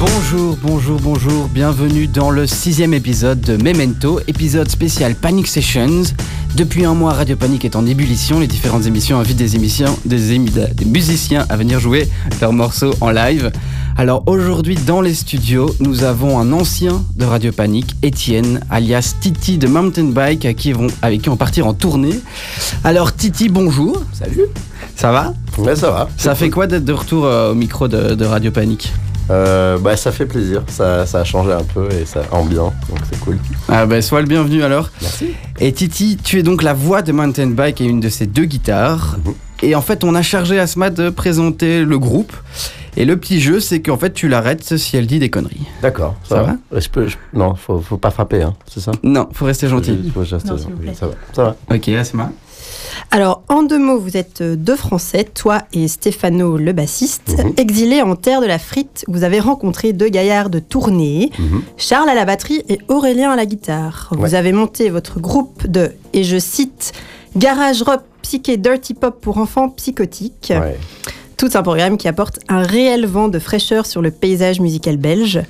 Bonjour, bonjour, bonjour, bienvenue dans le sixième épisode de Memento, épisode spécial Panic Sessions. Depuis un mois, Radio Panic est en ébullition, les différentes émissions invitent des, émissions, des, émi- des musiciens à venir jouer leurs morceaux en live. Alors aujourd'hui dans les studios, nous avons un ancien de Radio Panic, Étienne, alias Titi de Mountain Bike, à qui vont, avec qui on va partir en tournée. Alors Titi, bonjour. Salut Ça va? Ouais, ça va. Ça fait quoi d'être de retour euh, au micro de, de Radio Panic? Euh, bah, ça fait plaisir. Ça, ça a changé un peu et ça ambiant, donc c'est cool. Ah bah sois le bienvenu alors. Merci. Et Titi, tu es donc la voix de Mountain Bike et une de ses deux guitares. Mhm. Et en fait, on a chargé Asma de présenter le groupe. Et le petit jeu, c'est qu'en fait, tu l'arrêtes si elle dit des conneries. D'accord. Ça va je peux, je- Non, faut, faut pas frapper, hein, c'est ça? Non, faut rester gentil. Faut- faut rester Non, gentil. Ça va. Ça va. Ok, Asma. Alors, en deux mots, vous êtes euh, deux Français, toi et Stéphano, le bassiste, Mhm. exilés en terre de la frite. Vous avez rencontré deux gaillards de tournée, Mhm. Charles à la batterie et Aurélien à la guitare. Vous avez monté votre groupe de, et je cite, garage rock psyché dirty pop pour enfants psychotiques. Ouais. Tout un programme qui apporte un réel vent de fraîcheur sur le paysage musical belge,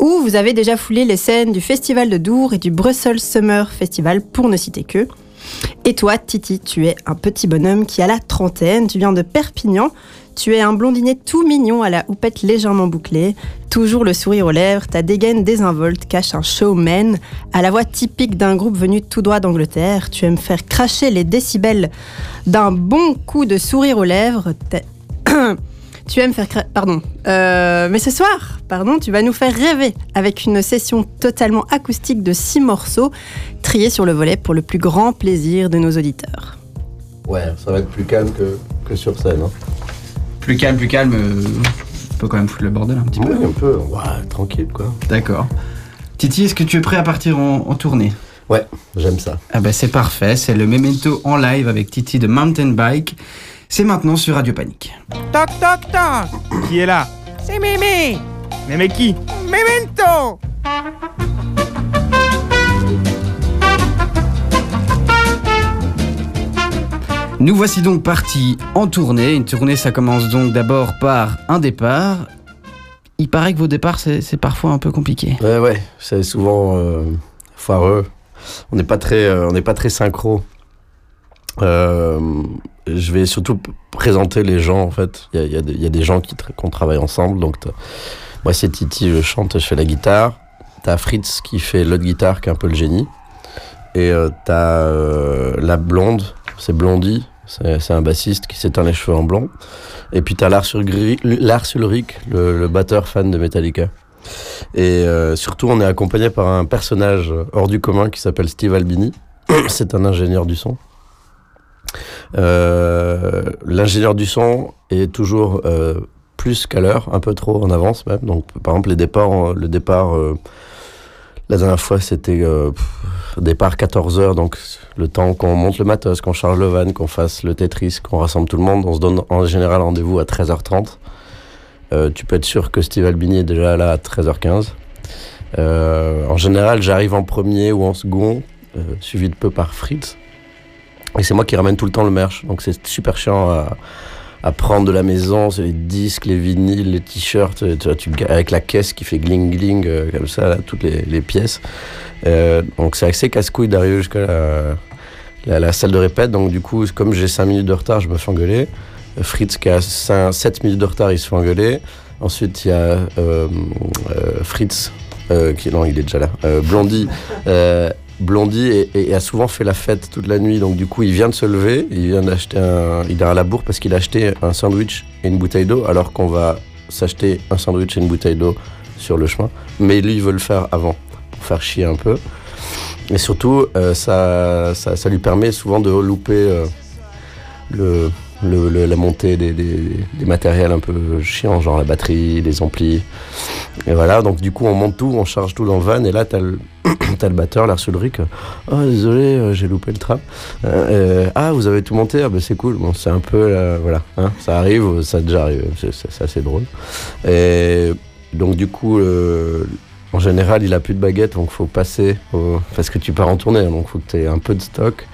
où vous avez déjà foulé les scènes du Festival de Dour et du Brussels Summer Festival, pour ne citer que. Et toi, Titi, tu es un petit bonhomme qui a la trentaine, tu viens de Perpignan, tu es un blondinet tout mignon à la houppette légèrement bouclée, toujours le sourire aux lèvres, ta dégaine désinvolte cache un showman, à la voix typique d'un groupe venu tout droit d'Angleterre, tu aimes faire cracher les décibels d'un bon coup de sourire aux lèvres, tu aimes faire... Pardon. Euh, mais ce soir, pardon, tu vas nous faire rêver avec une session totalement acoustique de six morceaux triés sur le volet pour le plus grand plaisir de nos auditeurs. Ouais, ça va être plus calme que, que sur scène. Hein. Plus calme, plus calme. euh, on peut quand même foutre le bordel un petit peu. Oui, un peu. Ouais, tranquille, quoi. D'accord. Titi, est-ce que tu es prêt à partir en, en tournée? Ouais, j'aime ça. Ah bah c'est parfait, c'est le Memento en live avec Titi de Mountain Bike. C'est maintenant sur Radio Panic. Toc toc toc Qui est là? C'est Mémé Mémé qui? Memento Nous voici donc partis en tournée. Une tournée, ça commence donc d'abord par un départ. Il paraît que vos départs, c'est c'est parfois un peu compliqué. Ouais, ouais, c'est souvent euh, foireux. On n'est pas très, euh, on n'est pas très synchro. Euh, je vais surtout présenter les gens en fait. Il y a, y y a des gens qui, qu'on travaille ensemble. Donc moi c'est Titi, je chante, je fais la guitare. T'as Fritz qui fait l'autre guitare, qui est un peu le génie. Et euh, t'as euh, la blonde, c'est Blondie. C'est un bassiste qui s'éteint les cheveux en blond. Et puis t'as Lars Ulrich, Lars Ulrich le, le batteur fan de Metallica. Et euh, surtout, on est accompagné par un personnage hors du commun qui s'appelle Steve Albini. C'est un ingénieur du son. Euh, L'ingénieur du son est toujours euh, plus qu'à l'heure, un peu trop en avance même. Donc, par exemple, les départs, le départ, euh, la dernière fois, c'était euh, départ 14 heures. Donc, le temps qu'on monte le matos, qu'on charge le van, qu'on fasse le Tetris, qu'on rassemble tout le monde, on se donne en général rendez-vous à 13h30. Euh, tu peux être sûr que Steve Albini est déjà là à 13h15. Euh, en général, j'arrive en premier ou en second, euh, suivi de peu par Fritz. Et c'est moi qui ramène tout le temps le merch. Donc c'est super chiant à, prendre de la maison. C'est les disques, les vinyles, les t-shirts, avec la caisse qui fait gling gling, euh, comme ça, toutes les, pièces. Euh, donc c'est assez casse-couille d'arriver jusqu'à la, salle de répète. Donc du coup, comme j'ai 5 minutes de retard, je me fais engueuler. Fritz qui a 5, 7 minutes de retard, il se fait engueuler. Ensuite, il y a euh, Fritz, qui non, il est déjà là. Blondie, Blondie a souvent fait la fête toute la nuit. Donc du coup, il vient de se lever, il vient d'acheter un, il est à la bourre parce qu'il a acheté un sandwich et une bouteille d'eau, alors qu'on va s'acheter un sandwich et une bouteille d'eau sur le chemin. Mais lui, il veut le faire avant pour faire chier un peu. Et surtout, euh, ça lui permet souvent de louper euh, le, le- la montée des, des- matériels un peu chiants, genre la batterie, les amplis. Et voilà, donc du coup, on monte tout, on charge tout dans le van, et là, t'as le, t'as le batteur, l'air Ulrich. Oh, désolé, euh, j'ai loupé le tram. Euh, euh, ah, vous avez tout monté Ah, ben c'est cool. Bon, c'est un peu, voilà, hein, ça arrive, ça a déjà arrivé, c'est, assez drôle. Et donc, du coup, en général, il a plus de baguette, donc faut passer, parce que tu pars en tournée, hein, donc faut que tu aies un peu de stock.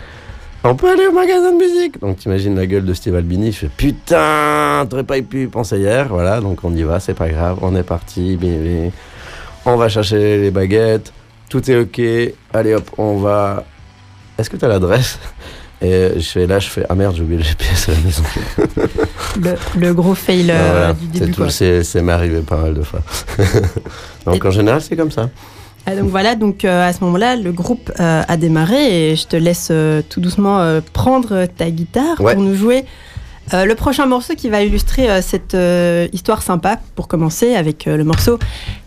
On peut aller au magasin de musique Donc t'imagines la gueule de Steve Albini, je fais putain, t'aurais pas pu y penser hier, voilà, donc on y va, c'est pas grave, on est parti, bébé. On va chercher les baguettes, tout est ok, allez hop, on va. Est-ce que t'as l'adresse? Et je fais là, je fais ah merde, j'ai oublié le GPS à la maison. Le, le gros fail Ah, voilà, du c'est début. tout, quoi. c'est c'est m'est arrivé pas mal de fois. donc Et- en général, c'est comme ça. Ah, donc voilà, donc euh, à ce moment-là, le groupe euh, a démarré et je te laisse euh, tout doucement prendre ta guitare Ouais. pour nous jouer le prochain morceau qui va illustrer cette histoire sympa pour commencer avec le morceau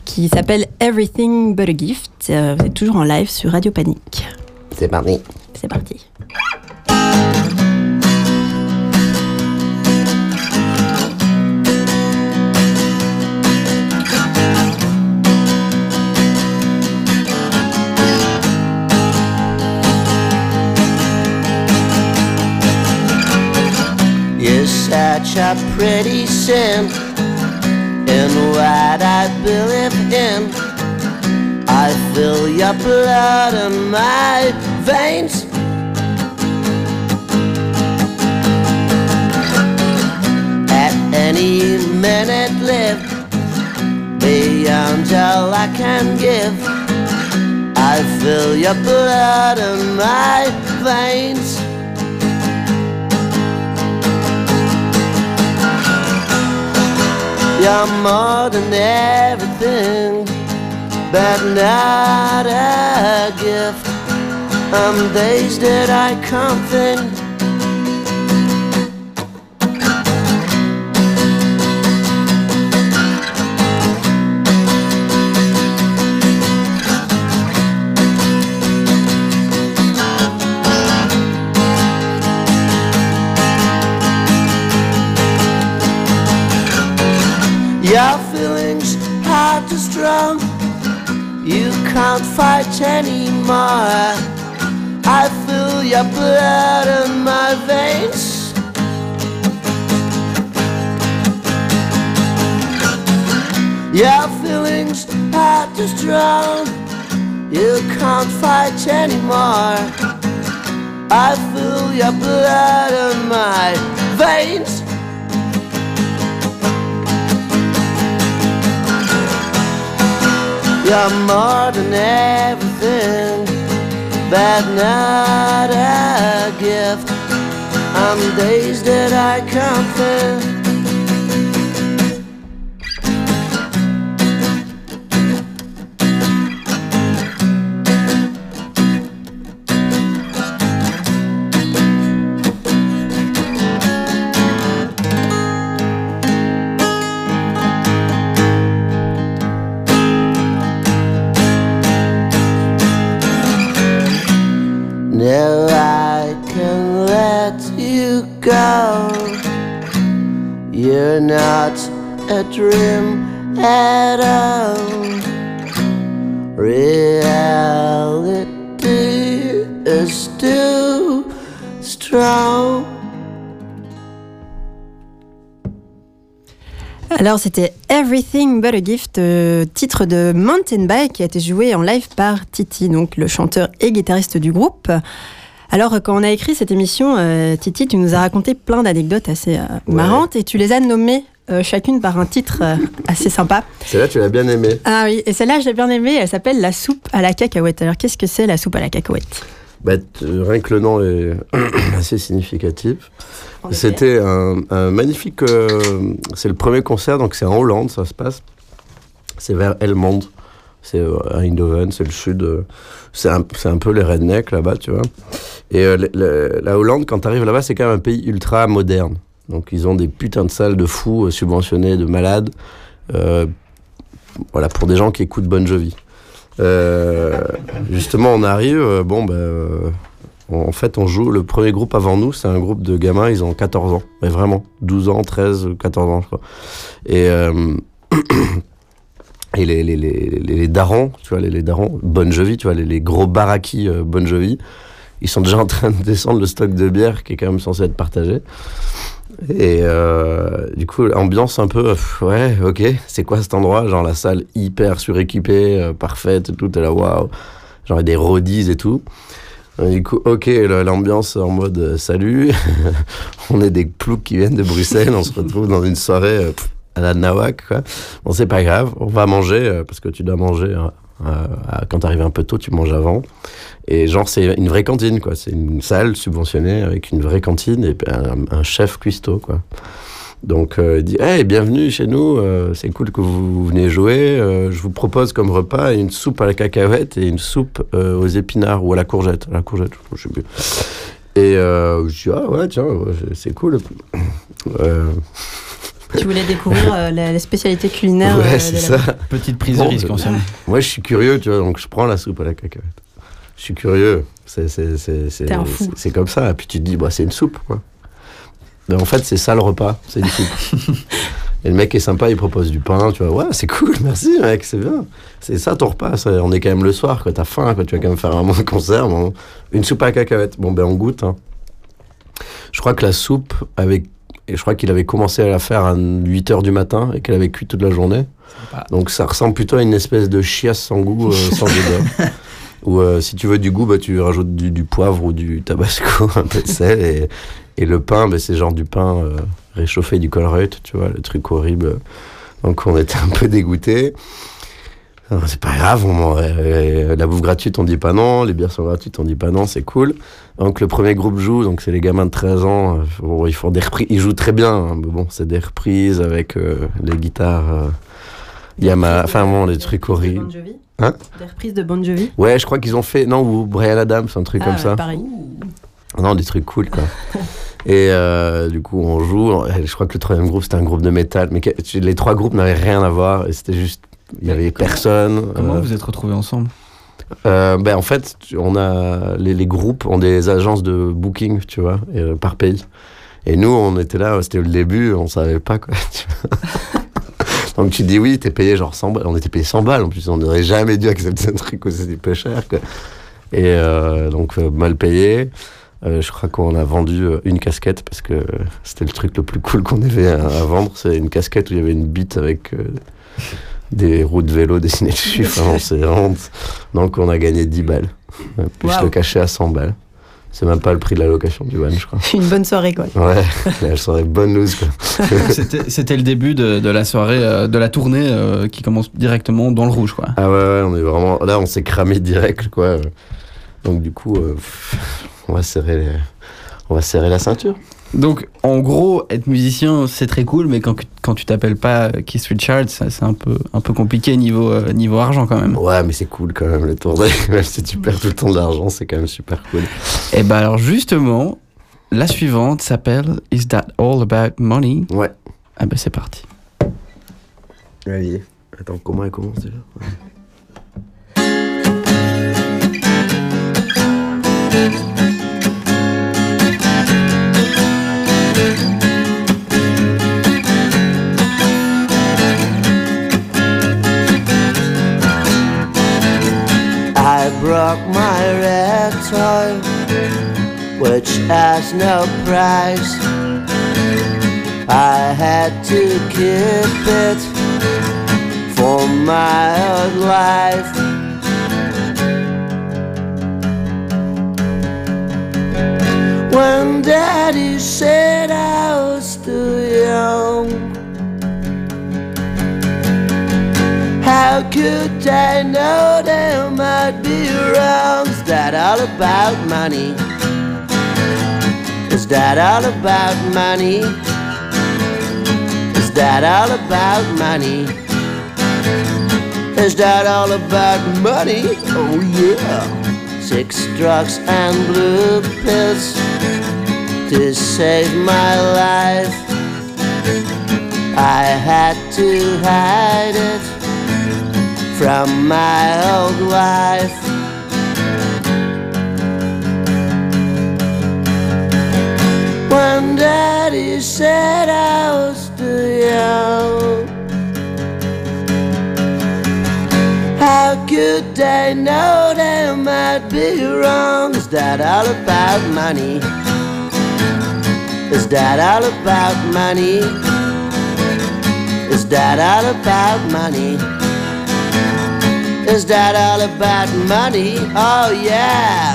qui s'appelle Everything But a Gift. Vous êtes toujours en live sur Radio Panique. C'est parti. C'est parti. Such a pretty sin in what I believe in. I feel your blood in my veins. At any minute, live beyond all I can give. I feel your blood in my veins. You're more than everything, but not a gift. On days that I can't think, your feelings hard to strong. You can't fight anymore. I feel your blood in my veins. Your feelings are too strong. You can't fight anymore. I feel your blood in my veins. You're more than everything, but not a gift. On days that I can't think. Not a dream at all. Reality is too strong. Alors c'était Everything But a Gift, euh, titre de Mountain Bike qui a été joué en live par Titi, donc le chanteur et guitariste du groupe. Alors euh, quand on a écrit cette émission, euh, Titi, tu nous as raconté plein d'anecdotes assez euh, marrantes et tu les as nommées euh, chacune par un titre assez sympa. Celle-là, tu l'as bien aimé. Ah oui, et celle-là je l'ai bien aimée, elle s'appelle la soupe à la cacahuète. Alors qu'est-ce que c'est la soupe à la cacahuète? Bah, rien que le nom est assez significatif. C'était un, un magnifique. c'est le premier concert, donc c'est en Hollande, ça se passe. C'est vers Helmond. C'est euh, à Eindhoven, c'est le sud. euh, c'est un, un peu les rednecks là-bas, tu vois. Et euh, la Hollande, quand tu arrives là-bas, c'est quand même un pays ultra moderne. Donc ils ont des putains de salles de fous subventionnées, de malades. voilà, pour des gens qui écoutent Bon Jovi. Justement, on arrive, bon, ben. en fait, on joue, le premier groupe avant nous, c'est un groupe de gamins, ils ont 14 ans. Mais vraiment, 12 ans, 13, 14 ans, je crois. Et, Et les, les, les, les, darons, tu vois, les, les darons, Bon Jovi, tu vois, les, les gros baraki euh, Bon Jovi, ils sont déjà en train de descendre le stock de bière qui est quand même censé être partagé. Et euh, du coup, ambiance un peu, ouais, ok, c'est quoi cet endroit? Genre la salle hyper suréquipée, euh, parfaite, tout, t'es là, waouh. Genre des rodis et tout. Du coup, ok, l'ambiance en mode euh, salut, on est des ploucs qui viennent de Bruxelles, on se retrouve dans une soirée euh, pff, à la Nawak, quoi. Bon, c'est pas grave, on va manger, euh, parce que tu dois manger, hein, euh, quand t'arrives un peu tôt, tu manges avant. Et genre, c'est une vraie cantine, quoi. C'est une salle subventionnée avec une vraie cantine et un, chef cuistot, quoi. Donc, euh, il dit Hey, bienvenue chez nous, euh, c'est cool que vous venez jouer. euh, je vous propose comme repas une soupe à la cacahuète et une soupe aux épinards ou à la courgette. À la courgette, je sais plus. Et je dis Ah ouais, tiens, c'est cool. Euh, Tu voulais découvrir euh, la, la spécialité culinaire. euh, ouais, de c'est la- ça. Petite prise de Bon, risque, euh, on s'aime. Moi, je suis curieux, tu vois, donc je prends la soupe à la cacahuète. Je suis curieux. C'est, c'est, c'est, c'est, T'es un fou. c'est- c'est comme ça. Et puis tu te dis, bah, c'est une soupe, quoi. Mais en fait, c'est ça le repas, c'est une soupe. Et le mec est sympa, il propose du pain, tu vois. Ouais, c'est cool, merci, mec, c'est bien. C'est ça ton repas. ça. On est quand même le soir, quoi. T'as faim, quoi. Tu vas quand même faire un bon concert. bon. Une soupe à la cacahuète. Bon, ben, on goûte. hein. Je crois que la soupe, avec. Et je crois qu'il avait commencé à la faire à 8 h du matin et qu'elle avait cuit toute la journée. Donc ça ressemble plutôt à une espèce de chiasse sans goût, euh, sans odeur. Ou euh, si tu veux du goût, bah, tu rajoutes du, du poivre ou du tabasco, un peu de sel. Et, et le pain, bah, c'est genre du pain euh, réchauffé du Colruyt, tu vois, le truc horrible. Donc on était un peu dégoûtés. C'est pas grave, on, m'en- euh, la bouffe gratuite, on dit pas non, les bières sont gratuites, on dit pas non, c'est cool. Donc le premier groupe joue, donc c'est les gamins de 13 ans, euh, bon, ils font des reprises, ils jouent très bien, hein, mais bon, c'est des reprises avec euh, les guitares euh, Yamaha, enfin bon, les trucs horribles. Hein? Des reprises de Bon Jovi? Ouais, je crois qu'ils ont fait, non, ou Brian Adams, un truc Ah, comme ouais, ça. Pareil. Non, des trucs cool, quoi. Et euh, du coup, on joue. Je crois que le troisième groupe, c'était un groupe de métal. Mais les trois groupes n'avaient rien à voir. Et c'était juste. Il y avait personne. Comment euh, vous êtes retrouvés ensemble euh, ben, en fait, on a, les, les groupes ont des agences de booking, tu vois, et, euh, par pays. Et nous, on était là, c'était le début, on savait pas, quoi. tu vois. Donc tu dis oui, t'es payé genre 100 balles. On était payé 100 balles, en plus, on n'aurait jamais dû accepter un truc aussi peu cher, quoi. Et euh, donc, mal payé. Euh, je crois qu'on a vendu une casquette parce que c'était le truc le plus cool qu'on avait à, à vendre. C'est une casquette où il y avait une bite avec des roues de vélo dessinées dessus. Vraiment, c'est honte. Donc on a gagné 10 balles. Euh, Puis je le cachais à 100 balles. C'est même pas le prix de la location du van, je crois. Une bonne soirée, quoi. Ouais, elle serait bonne news, quoi. C'était le début de, de la soirée, euh, de la tournée euh, qui commence directement dans le rouge, quoi. Ah ouais, ouais, on est vraiment. Là, on s'est cramé direct, quoi. Donc, du coup, euh, on, va serrer les- on va serrer la ceinture. Donc, en gros, être musicien, c'est très cool, mais quand, quand tu t'appelles pas Keith Richards, c'est un peu, un peu compliqué niveau, euh, niveau argent quand même. Ouais, mais c'est cool quand même, les tournées. Même si tu perds tout le temps de l'argent, c'est quand même super cool. Et bah alors, justement, la suivante s'appelle Is That All About Money? Ouais. Ah bah c'est parti. Allez. Attends, comment elle commence déjà? I broke my red toy, which has no price. I had to keep it for my old life. When daddy said I was too young. How could I know there might be wrongs? Is that all about money? Is that all about money? Is that all about money? Is that all about money? Oh yeah. Six drugs and blue pills to save my life. I had to hide it from my old wife. When daddy said I was too young. Could they know there might be wrong? Is that all about money? Is that all about money? Is that all about money? Is that all about money? Oh yeah.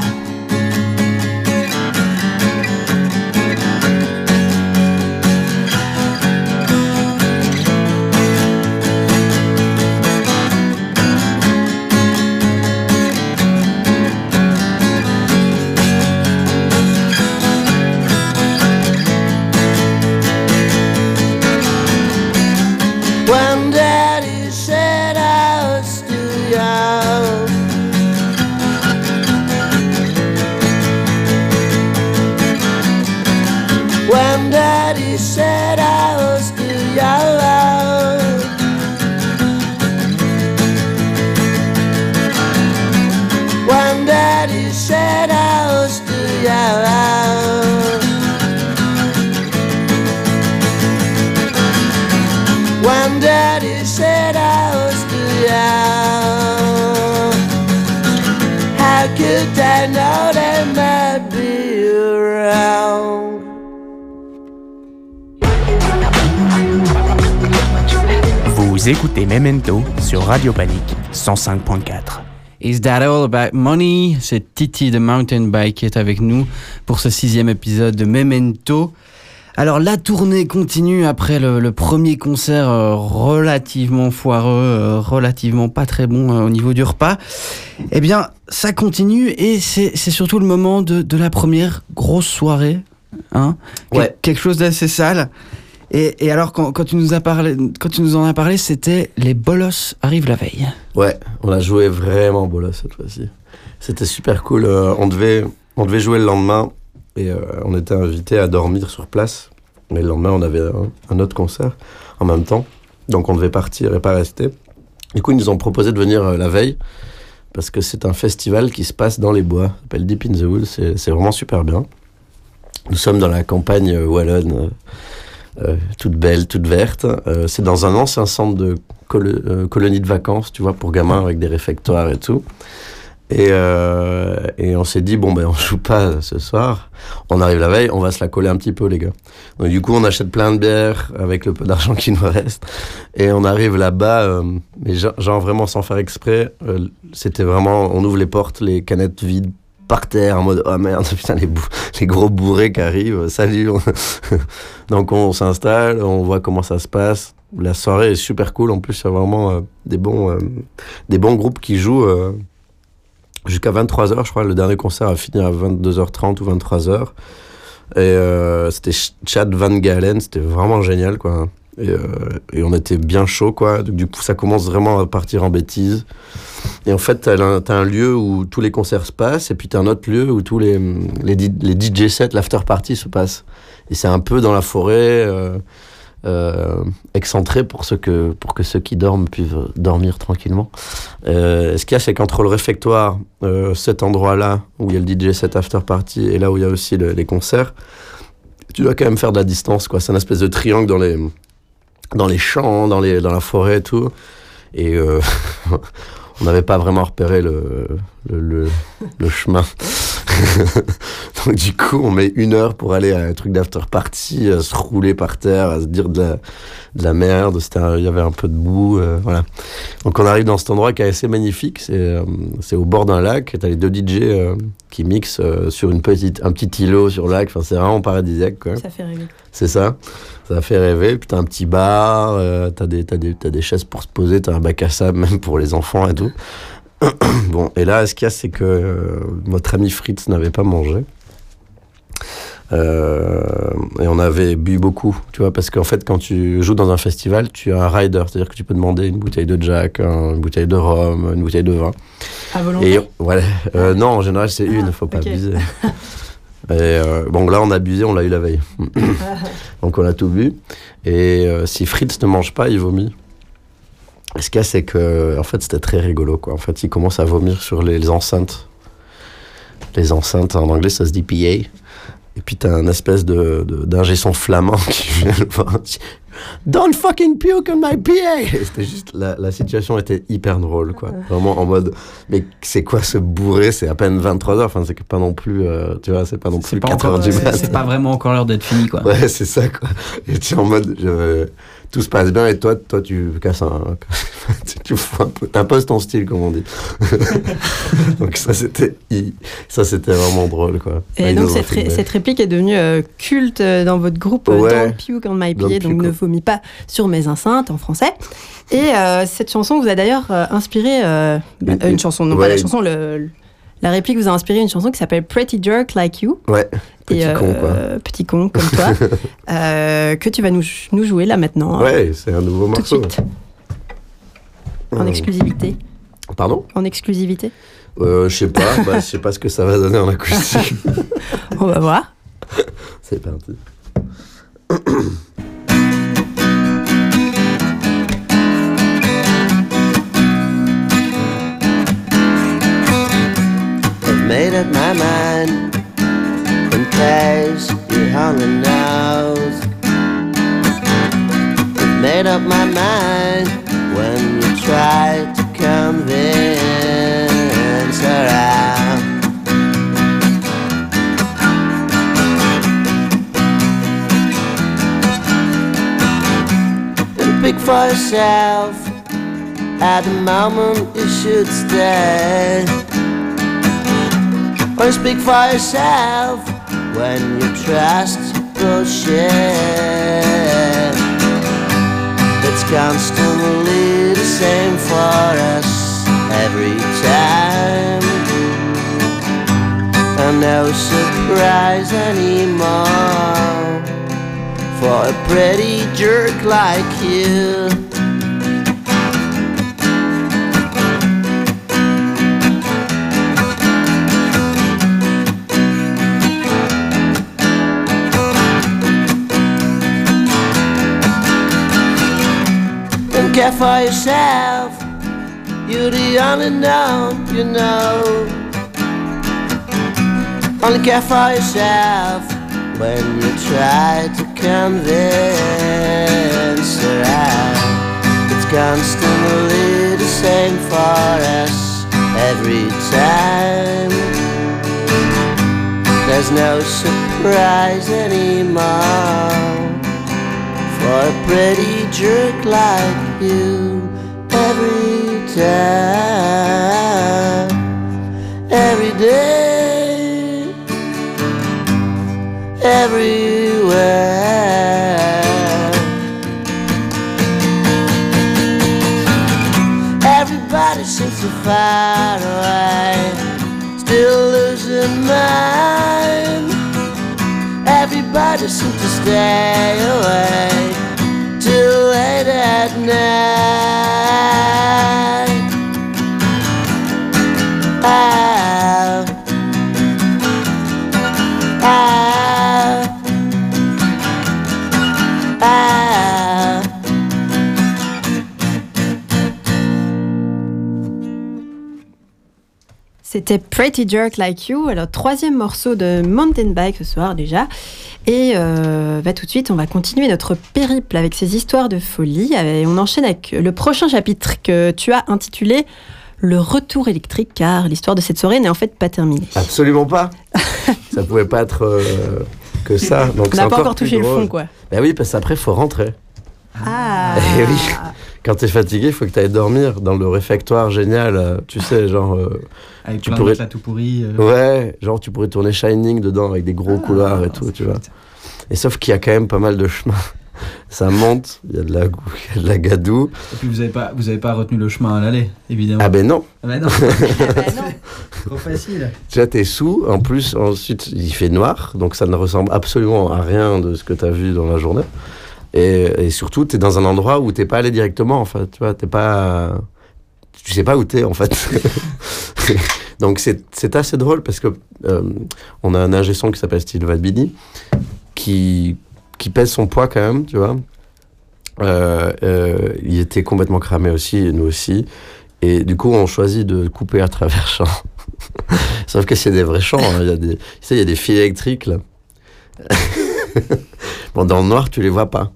One day. Vous écoutez Memento sur Radio Panique 105.4. Is That All About Money? C'est Titi the Mountain Bike qui est avec nous pour ce sixième épisode de Memento. Alors la tournée continue après le, le premier concert euh, relativement foireux, euh, relativement pas très bon euh, au niveau du repas. Eh bien, ça continue et c'est c'est surtout le moment de, de la première grosse soirée. Hein? Quel- Ouais. Quelque chose d'assez sale. Et, alors quand, tu nous en as parlé, c'était les bolos arrivent la veille. Ouais, on a joué vraiment bolos cette fois-ci. C'était super cool. euh, on, devait, on devait jouer le lendemain et euh, on était invité à dormir sur place. Mais le lendemain, on avait un, autre concert en même temps. Donc on devait partir et pas rester. Du coup, ils nous ont proposé de venir euh, la veille parce que c'est un festival qui se passe dans les bois. Ça s'appelle Deep in the Woods. C'est vraiment super bien. Nous sommes dans la campagne wallonne. Euh, toute belle, toute verte. Euh, c'est dans un ancien centre de colo- euh, colonie de vacances, tu vois, pour gamins avec des réfectoires et tout. Et, et on s'est dit, bon, ben, on joue pas ce soir. On arrive la veille, on va se la coller un petit peu, les gars. Donc, du coup, on achète plein de bières avec le peu d'argent qui nous reste. Et on arrive là-bas, mais genre, vraiment sans faire exprès. C'était vraiment, on ouvre les portes, les canettes vides par terre en mode oh merde putain les, gros bourrés qui arrivent salut donc on s'installe on voit comment ça se passe. La soirée est super cool en plus il y a vraiment euh, des bons euh, des bons groupes qui jouent euh, jusqu'à 23h je crois. Le dernier concert a fini à 22h30 ou 23h et c'était Ch- Chad Van Galen c'était vraiment génial quoi et, euh, et on était bien chaud quoi donc du coup ça commence vraiment à partir en bêtise et en fait, t'as un, un lieu où tous les concerts se passent, et puis t'as un autre lieu où tous les, les, DJ sets, l'after party se passe. Et c'est un peu dans la forêt, euh, euh, excentré pour, ceux que, pour que ceux qui dorment puissent dormir tranquillement. Euh, ce qu'il y a, c'est qu'entre le réfectoire, cet endroit-là, où il y a le DJ set after party, et là où il y a aussi le- les concerts, tu dois quand même faire de la distance, quoi. C'est un espèce de triangle dans les, dans les champs, dans, les, dans la forêt et tout. Et euh, on n'avait pas vraiment repéré le, le, le, le chemin. Donc du coup, on met une heure pour aller à un truc d'after party, à se rouler par terre, à se dire de la, de la merde. Il y avait un peu de boue, euh, voilà. Donc on arrive dans cet endroit qui est assez magnifique. C'est euh, c'est au bord d'un lac. T'as les deux DJ euh, qui mixent euh, sur une petite, un petit îlot sur le lac. Enfin, c'est vraiment paradisiaque, quoi. Ça fait rêver. C'est ça. Ça fait rêver. Puis t'as un petit bar, euh, t'as des, t'as des, t'as des chaises pour se poser, t'as un bac à sable même pour les enfants et tout. bon, et là, ce qu'il y a, c'est que euh, notre ami Fritz n'avait pas mangé. Euh, et on avait bu beaucoup, tu vois, parce qu'en fait, quand tu joues dans un festival, tu as un rider, c'est-à-dire que tu peux demander une bouteille de Jack, un- une bouteille de rhum, une bouteille de vin. À volonté. Et voilà, Euh, non, en général, c'est une, faut pas abuser. Et euh, bon, là, on a abusé, on l'a eu la veille. Donc, on a tout bu. Et euh, si Fritz ne mange pas, il vomit. Et ce qu'il y a, c'est que, en fait, c'était très rigolo, quoi. En fait, il commence à vomir sur les, les enceintes. Les enceintes, en anglais, ça se dit PA. Et puis t'as un espèce de, de- d'ingé son flamand qui vient le voir. Don't fucking puke on my PA! Et C'était juste, la, la situation était hyper drôle, quoi. Vraiment en mode, mais c'est quoi ce bourré? C'est à peine 23 heures, enfin, c'est que pas non plus, euh, tu vois, c'est pas non plus pas 4 encore, heures du matin. c'est pas vraiment encore l'heure d'être fini, quoi. Ouais, c'est ça, quoi. Et tu es en mode, je- tout se passe bien, et toi, toi, tu casses un, tu, t'imposes ton style, comme on dit. donc ça, c'était, ça, c'était vraiment drôle, quoi. Et donc cette, ré- filmé. cette réplique est devenue euh, culte euh, dans votre groupe euh, Ouais. Don't Puke on My PA, donc ne vomis pas sur mes enceintes en français. Et euh, cette chanson vous a d'ailleurs euh, inspiré bah, Une- une chanson, non pas la chanson, le, le- la réplique vous a inspiré une chanson qui s'appelle Pretty Jerk Like You. Ouais, petit Et, con, quoi. euh, Petit con comme toi, euh, que tu vas nous, nous jouer là maintenant. Ouais, c'est un nouveau tout de morceau. suite, en Euh, exclusivité. Pardon? En exclusivité. euh, Je sais pas, bah, je sais pas ce que ça va donner en acoustique. On va voir. c'est parti. made up my mind in case you only knows. I've made up my mind when you try to convince her out. And pick for yourself. At the moment, you should stay. Or speak for yourself when you trust bullshit. It's constantly the same for us every time. And no surprise anymore for a pretty jerk like you. Care for yourself. You're the only known, you know. Only care for yourself when you try to convince her. It's constantly the same for us every time. There's no surprise anymore for a pretty jerk like you every time, every day, everywhere. Everybody seems so far away, still losing mind. Everybody seems to stay away till late at night. Ah, C'était Pretty Jerk Like You, alors troisième morceau de Mountain Bike ce soir déjà. Et euh, bah, tout de suite, on va continuer notre périple avec ces histoires de folie. Et on enchaîne avec le prochain chapitre que tu as intitulé Le retour électrique, car l'histoire de cette soirée n'est en fait pas terminée. Absolument pas. ça pouvait pas être euh, que ça. Donc on n'a pas encore touché le fond, quoi. Ben oui, parce qu'après, faut rentrer. Ah Eh oui. Quand t'es fatigué, il faut que t'ailles dormir dans le réfectoire génial. euh, Tu sais, genre. euh, Avec Tu plein pourrais- de tout pourri. euh. Ouais, genre tu pourrais tourner Shining dedans avec des gros couloirs et tout, tu vois. Et sauf qu'il y a quand même pas mal de chemin. Ça monte, il y a de la, y a de la gadoue. Et puis vous avez pas, vous avez pas retenu le chemin à l'aller, évidemment. Ah ben non, Ah bah non. Trop facile. déjà t'es sous. En plus, ensuite il fait noir, donc ça ne ressemble absolument à rien de ce que t'as vu dans la journée. Et, surtout, t'es dans un endroit où t'es pas allé directement, en. Tu vois, t'es pas. Tu sais pas où t'es, en fait. donc c'est assez drôle parce que euh, on a un ingé son qui s'appelle Steve Valbini qui, qui pèse son poids quand même, tu vois. Euh, euh, il était complètement cramé aussi, nous aussi. Et du coup, on choisit de couper à travers champs. Sauf que c'est des vrais champs. hein. Il y a des, tu sais, il y a des fils électriques là. bon, dans le noir, tu les vois pas.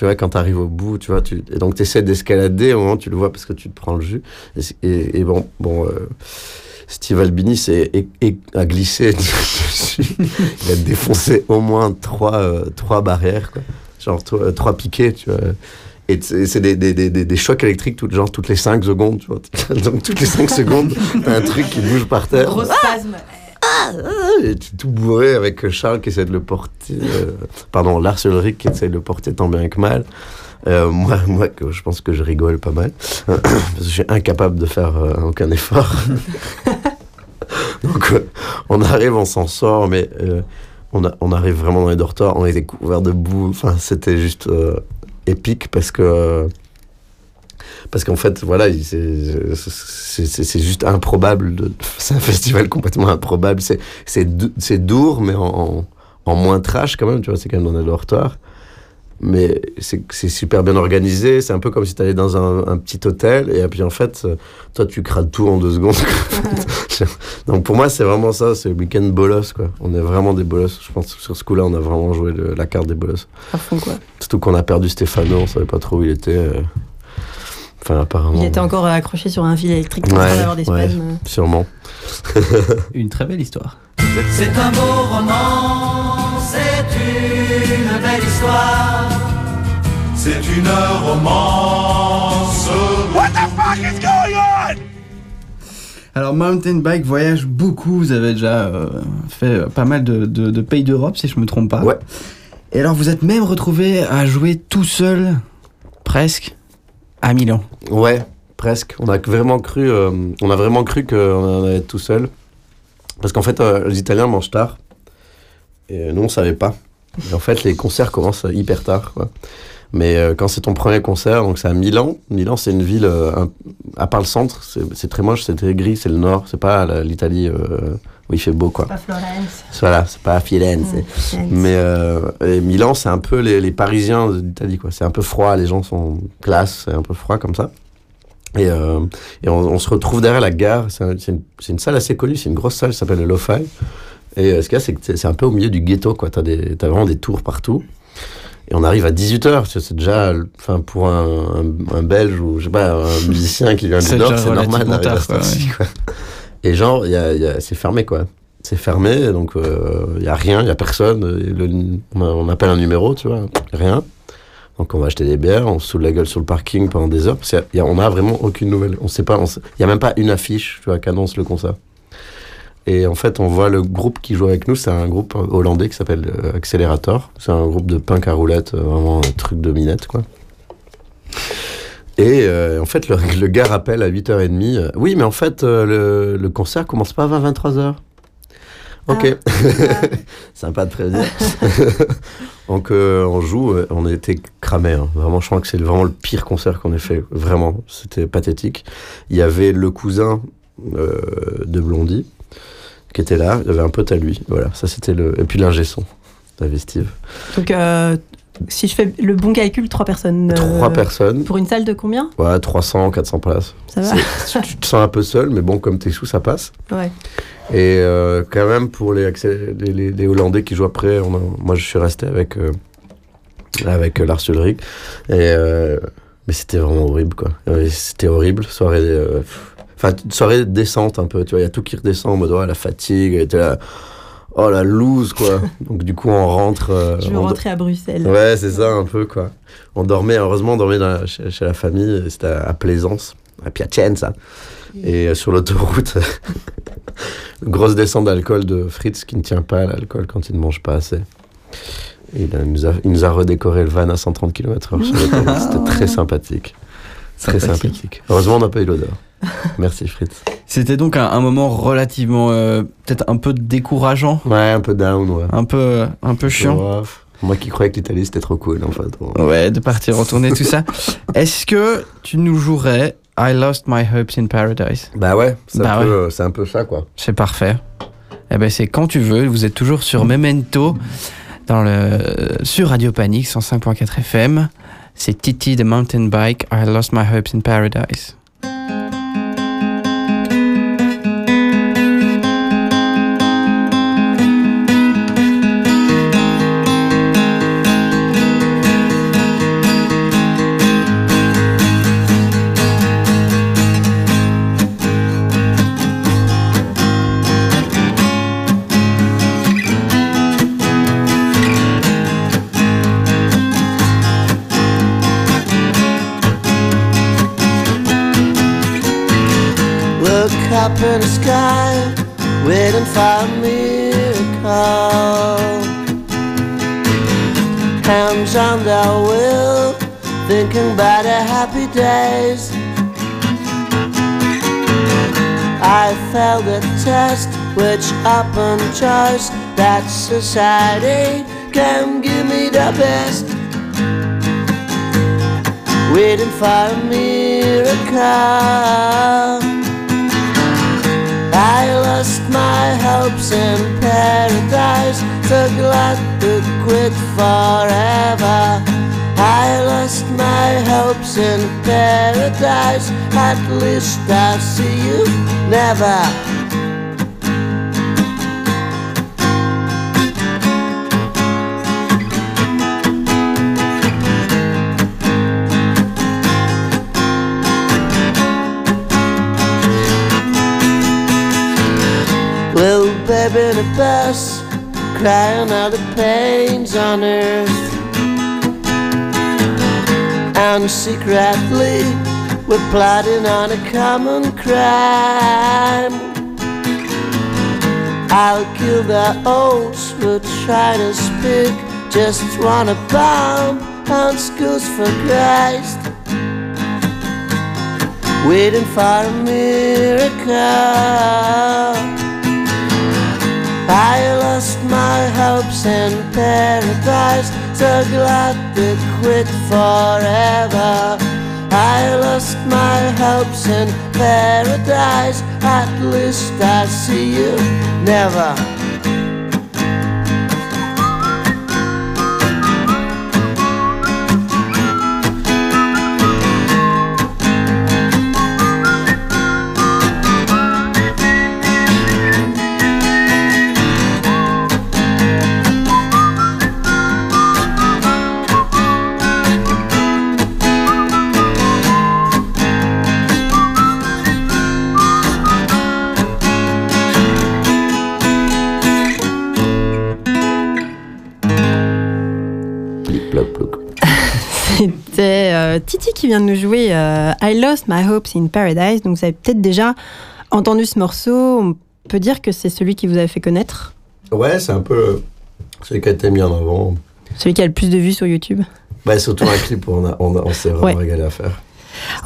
Tu vois, quand tu arrives au bout, tu vois, tu... et donc tu essaies d'escalader, au moment tu le vois parce que tu te prends le jus. Et, bon, bon euh, Steve Albini s'est- a glissé dessus. Il a défoncé au moins trois, euh, trois barrières, quoi. Genre trois, euh, trois piquets, tu vois. Et c'est des, des, des, des- chocs électriques, tout, genre toutes les 5 secondes, tu vois. Donc toutes les 5 secondes, un truc qui bouge par terre. Gros spasme. Tu es tout bourré avec Charles qui essaie de le porter. euh, pardon, Lars Ulrich qui essaie de le porter tant bien que mal. Euh, moi, moi je pense que je rigole pas mal. parce que je suis incapable de faire euh, aucun effort. Donc, on arrive, on s'en sort, mais on, on arrive vraiment dans les dortoirs. On était couverts de boue. Enfin, c'était juste épique parce que. Parce qu'en fait, voilà, il- c'est juste improbable. de- C'est un festival complètement improbable. C'est dur, mais en, en, en moins trash quand même. Tu vois, c'est quand même dans des dortoirs. Mais c'est super bien organisé. C'est un peu comme si tu allais dans un, un petit hôtel et puis en fait, toi, tu crades tout en deux secondes. Donc pour moi, c'est vraiment ça. C'est le week-end bolos, quoi. On est vraiment des bolos. Je pense que sur ce coup-là, on a vraiment joué le- la carte des bolos. À fond, quoi. Surtout qu'on a perdu Stéphano, on savait pas trop où il était. euh. Enfin, apparemment. Il était encore euh, accroché sur un fil électrique pour Ouais, avoir des ouais. spasmes. Sûrement. Une très belle histoire. C'est un beau roman, c'est une belle histoire. C'est une romance. What the fuck is going on? Alors Mountain Bike voyage beaucoup, vous avez déjà euh, fait euh, pas mal de, de- de pays d'Europe si je me trompe pas. Ouais. Et alors vous êtes même retrouvé à jouer tout seul, presque, à Milan. Ouais, presque. On a vraiment cru, euh, on a vraiment cru qu'on allait être tout seul. Parce qu'en fait, euh, les Italiens mangent tard. Et nous, on savait pas. Et en fait, les concerts commencent hyper tard. Mais euh, quand c'est ton premier concert, donc c'est à Milan. Milan, c'est une ville, euh, à part le centre, c'est très moche, c'est très gris, c'est le nord. C'est pas l'Italie euh, où il fait beau, quoi. Pas Florence. Voilà, c'est pas Firenze. Mais euh, et Milan, c'est un peu les, les Parisiens d'Italie, quoi. C'est un peu froid, les gens sont classe, c'est un peu froid comme ça. Et, euh, et on, on se retrouve derrière la gare. C'est un- c'est une, c'est une salle assez connue, c'est une grosse salle, ça s'appelle le Lo-Fi. Et euh, ce qu'il y a, c'est que c'est c'est un peu au milieu du ghetto, quoi. T'as des- t'as vraiment des tours partout. Et on arrive à 18h, c'est déjà, enfin, pour un, un, un Belge ou, je sais pas, un musicien qui vient du C'est Nord, c'est normal d'arriver à cette quoi. Et genre, y a- y a- c'est fermé, quoi. C'est fermé, donc euh, il y a rien, il y a personne. On, appelle un numéro, tu vois, rien. Donc on va acheter des bières, on se saoule la gueule sur le parking pendant des heures, parce qu'on n'a vraiment aucune nouvelle. On sait pas, il n'y a même pas une affiche, tu vois, qu'annonce le concert. Et en fait, on voit le groupe qui joue avec nous, c'est un groupe hollandais qui s'appelle euh, Accelerator. C'est un groupe de punk à euh, vraiment un truc de minette, quoi. Et euh, en fait, le, le gars rappelle à 8h30, euh, oui, mais en fait, euh, le, le concert commence pas avant 23h. Ok. Sympa de prévenir. Donc, euh, on joue, on était cramés. hein. Vraiment, je crois que c'est vraiment le pire concert qu'on ait fait. Vraiment, c'était pathétique. Il y avait le cousin euh, de Blondie qui était là. Il y avait un pote à lui. Voilà, ça c'était le. Et puis l'ingé son. T'avais Steve? Donc, euh, si je fais le bon calcul, trois personnes. euh, Trois personnes. Pour une salle de combien? Ouais, 300, 400 places. Ça va tu te sens un peu seul, mais bon, comme t'es sous, ça passe. Ouais. Et euh, quand même, pour les, accès- les, les- les Hollandais qui jouent après, on a- moi je suis resté avec, euh, avec euh, Lars Ulrich. Et, mais c'était vraiment horrible, quoi. C'était horrible, soirée. Enfin, soirée descente un peu, tu vois. Il y a tout qui redescend en mode, oh, la fatigue, et là, oh, la loose, quoi. Donc, du coup, on rentre. euh, Je veux on- rentrer à Bruxelles. Ouais, c'est ça, un peu, quoi. On dormait, heureusement, on dormait dans la- chez, chez la famille, c'était à, à Plaisance, à Piacenza. Et euh, sur l'autoroute, grosse descente d'alcool de Fritz qui ne tient pas à l'alcool quand il ne mange pas assez. Et il, nous a, il nous a redécoré le van à 130 km/h. C'était très sympathique. Très Sympathique. sympathique. Heureusement, on n'a pas eu l'odeur. Merci, Fritz. C'était donc un, un moment relativement, euh, peut-être un peu décourageant, Ouais, un peu down, ouais. un peu, un peu chiant. Ouais. Moi qui croyais que l'Italie c'était trop cool, en fait. Ouais, de partir retourner tout ça. Est-ce que tu nous jouerais I Lost My Hopes in Paradise? Bah ouais, c'est Bah un, ouais. un peu ça, quoi. C'est parfait. Eh ben c'est quand tu veux. Vous êtes toujours sur Memento dans le sur Radio Panique 105.4 FM. C'est Titi de Mountain Bike. I lost my hopes in paradise. Up in the sky, waiting for a miracle. Hands on their will, thinking about the happy days. I failed the test, which opened choice that society can give me the best. Waiting for a miracle. I lost my hopes in paradise, so glad to quit forever. I lost my hopes in paradise, at least I'll see you never. Baby in a bus, crying out the pains on earth. And secretly, we're plotting on a common crime. I'll kill the oaks who try to speak, just wanna bomb on schools for Christ. Waiting for a miracle. I lost my hopes in paradise, so glad to quit forever. I lost my hopes in paradise, at least I see you never. Qui vient de nous jouer euh, I Lost My Hopes in Paradise. Donc vous avez peut-être déjà entendu ce morceau. On peut dire que c'est celui qui vous a fait connaître, Ouais, c'est un peu celui qui a été mis en avant. celui qui a le plus de vues sur YouTube? Bah, surtout un clip où on, a- on, a- on s'est vraiment Ouais. régalé à faire.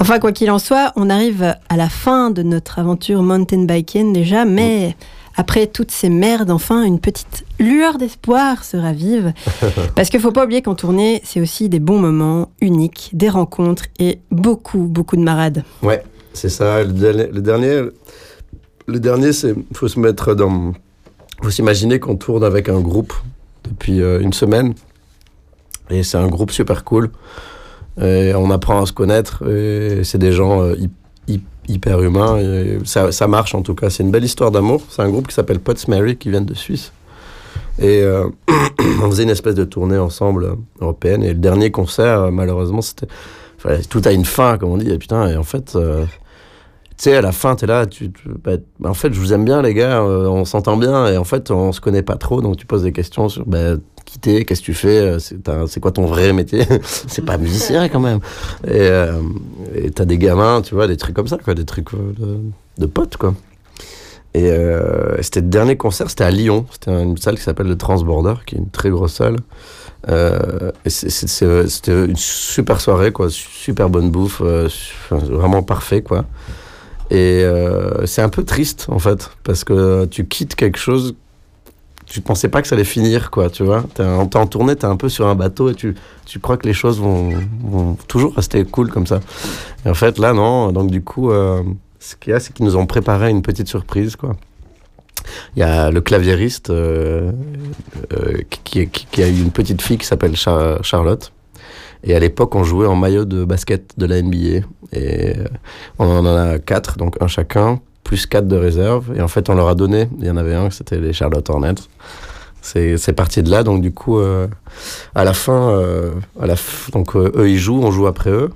Enfin, quoi qu'il en soit, on arrive à la fin de notre aventure mountain biking déjà, mais après toutes ces merdes, enfin, une petite lueur d'espoir se ravive. Parce qu'il faut pas oublier qu'en tournée, c'est aussi des bons moments uniques, des rencontres et beaucoup, beaucoup de marades. Ouais, c'est ça. Le dernier, le dernier, le dernier c'est faut se mettre dans, faut s'imaginer qu'on tourne avec un groupe depuis euh, une semaine et c'est un groupe super cool. Et on apprend à se connaître et c'est des gens euh, hy- hy- hyper humains. Et ça, ça marche en tout cas. C'est une belle histoire d'amour. C'est un groupe qui s'appelle Pots Mary qui viennent de Suisse. Et euh, on faisait une espèce de tournée ensemble euh, européenne. Et le dernier concert, euh, malheureusement, c'était. tout a une fin, comme on dit. Et putain, et en fait. Tu sais, à la fin, t'es là, tu, tu- bah, bah, en fait, je vous aime bien, les gars, euh, on s'entend bien, et en fait, on se connaît pas trop, donc tu poses des questions sur, bah, qui t'es, qu'est-ce que tu fais, euh, c'est quoi ton vrai métier? C'est pas musicien, quand même. Et euh, t'as des gamins, tu vois, des trucs comme ça, quoi, des trucs euh, de, de potes, quoi. Et c'était le dernier concert, c'était à Lyon, c'était une salle qui s'appelle le Transborder, qui est une très grosse salle. C'était une super soirée, quoi, super bonne bouffe, vraiment parfait, quoi. Et euh, c'est un peu triste, en fait, parce que tu quittes quelque chose, tu pensais pas que ça allait finir, quoi, tu vois. T'es en, en tournée, t'es un peu sur un bateau et tu, tu crois que les choses vont, vont toujours rester cool comme ça. Et en fait, là, non. Donc, du coup, euh, ce qu'il y a, c'est qu'ils nous ont préparé une petite surprise, quoi. Il y a le claviériste euh, qui, a eu une petite fille qui s'appelle Char- Charlotte. Et à l'époque, on jouait en maillot de basket de la NBA. Et euh, on en a quatre, donc un chacun, plus quatre de réserve. Et en fait, on leur a donné, il y en avait un, c'était les Charlotte Hornets. C'est parti de là, donc du coup, euh, à la fin, euh, à la donc eux ils jouent, on joue après eux.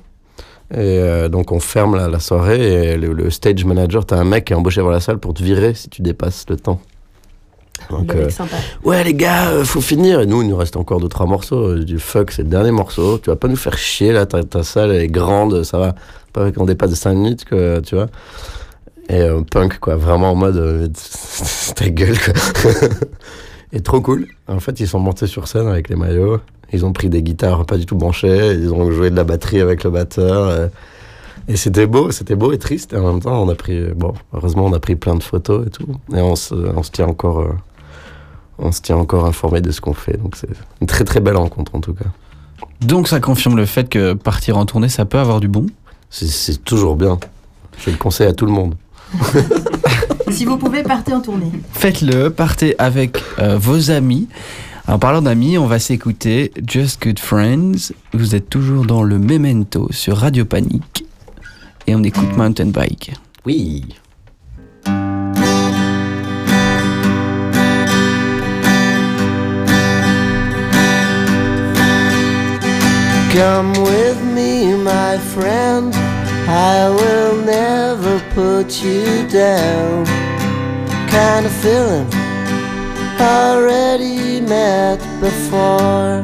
Et donc on ferme la, la soirée et le, le stage manager, t'as un mec qui est embauché dans la salle pour te virer si tu dépasses le temps. Donc, Le mec euh, sympa. ouais les gars, euh, faut finir. Et nous, il nous reste encore deux trois morceaux. Je dis fuck, c'est le dernier morceau. Tu vas pas nous faire chier là. Ta, ta salle est grande, ça va. Pas qu'on dépasse de 5 minutes que tu vois. Et euh, punk, quoi, vraiment en mode euh, ta gueule, quoi. et trop cool. En fait, ils sont montés sur scène avec les maillots. Ils ont pris des guitares pas du tout branchées. Ils ont joué de la batterie avec le batteur. euh, et c'était beau, c'était beau et triste. Et en même temps, on a pris, bon, heureusement, on a pris plein de photos et tout. Et on se, on se tient encore, euh, on se tient encore informé de ce qu'on fait. Donc c'est une très très belle rencontre en tout cas. Donc ça confirme le fait que partir en tournée, ça peut avoir du bon? C'est- toujours bien. Je le conseille à tout le monde. Si vous pouvez, partez en tournée. Faites-le, partez avec euh, vos amis. En parlant d'amis, on va s'écouter Just Good Friends. Vous êtes toujours dans le Memento sur Radio Panique. Et on écoute Mountain Bike. Oui. Come with me, my friend. I will never put you down. Kind of feeling already met before.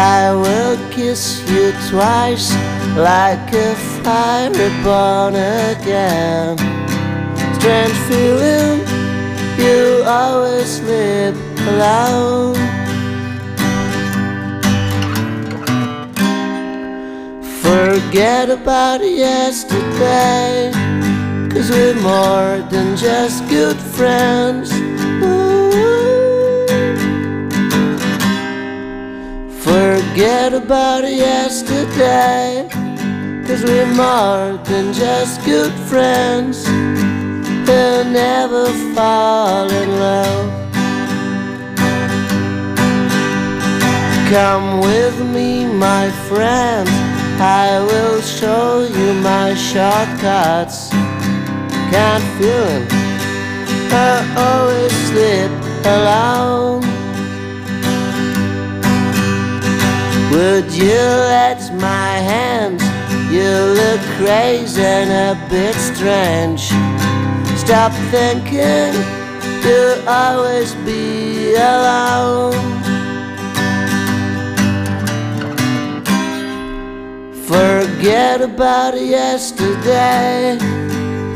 I will kiss you twice like a fire reborn again. Strange feeling, you always sleep alone. Forget about yesterday, cause we're more than just good friends. Ooh. Forget about yesterday, cause we're more than just good friends. We'll never fall in love. Come with me, my friend. I will show you my shortcuts. Can't feel. I always sleep alone. Would you let my hand? You look crazy and a bit strange. Stop thinking you'll always be alone. Forget about yesterday,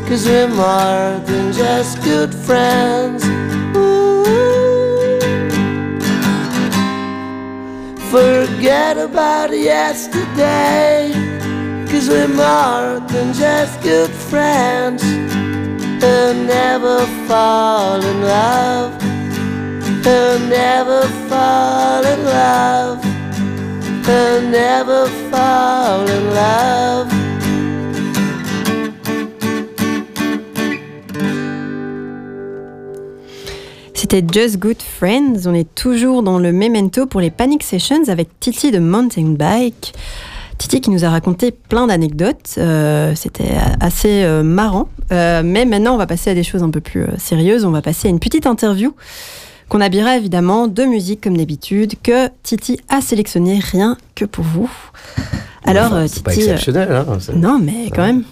cause we're more than just good friends. Ooh. Forget about yesterday, cause we're more than just good friends. We'll never fall in love, we'll never fall in love. Never fall in love. C'était Just Good Friends. On est toujours dans le memento pour les Panic Sessions avec Titi de Mountain Bike. Titi qui nous a raconté plein d'anecdotes. Euh, C'était assez euh, marrant. Euh, mais maintenant, on va passer à des choses un peu plus sérieuses. On va passer à une petite interview qu'on habillera évidemment de musique comme d'habitude que Titi a sélectionné rien que pour vous. Alors, Enfin, euh, c'est pas Titi. euh, exceptionnel, hein. non, mais quand même,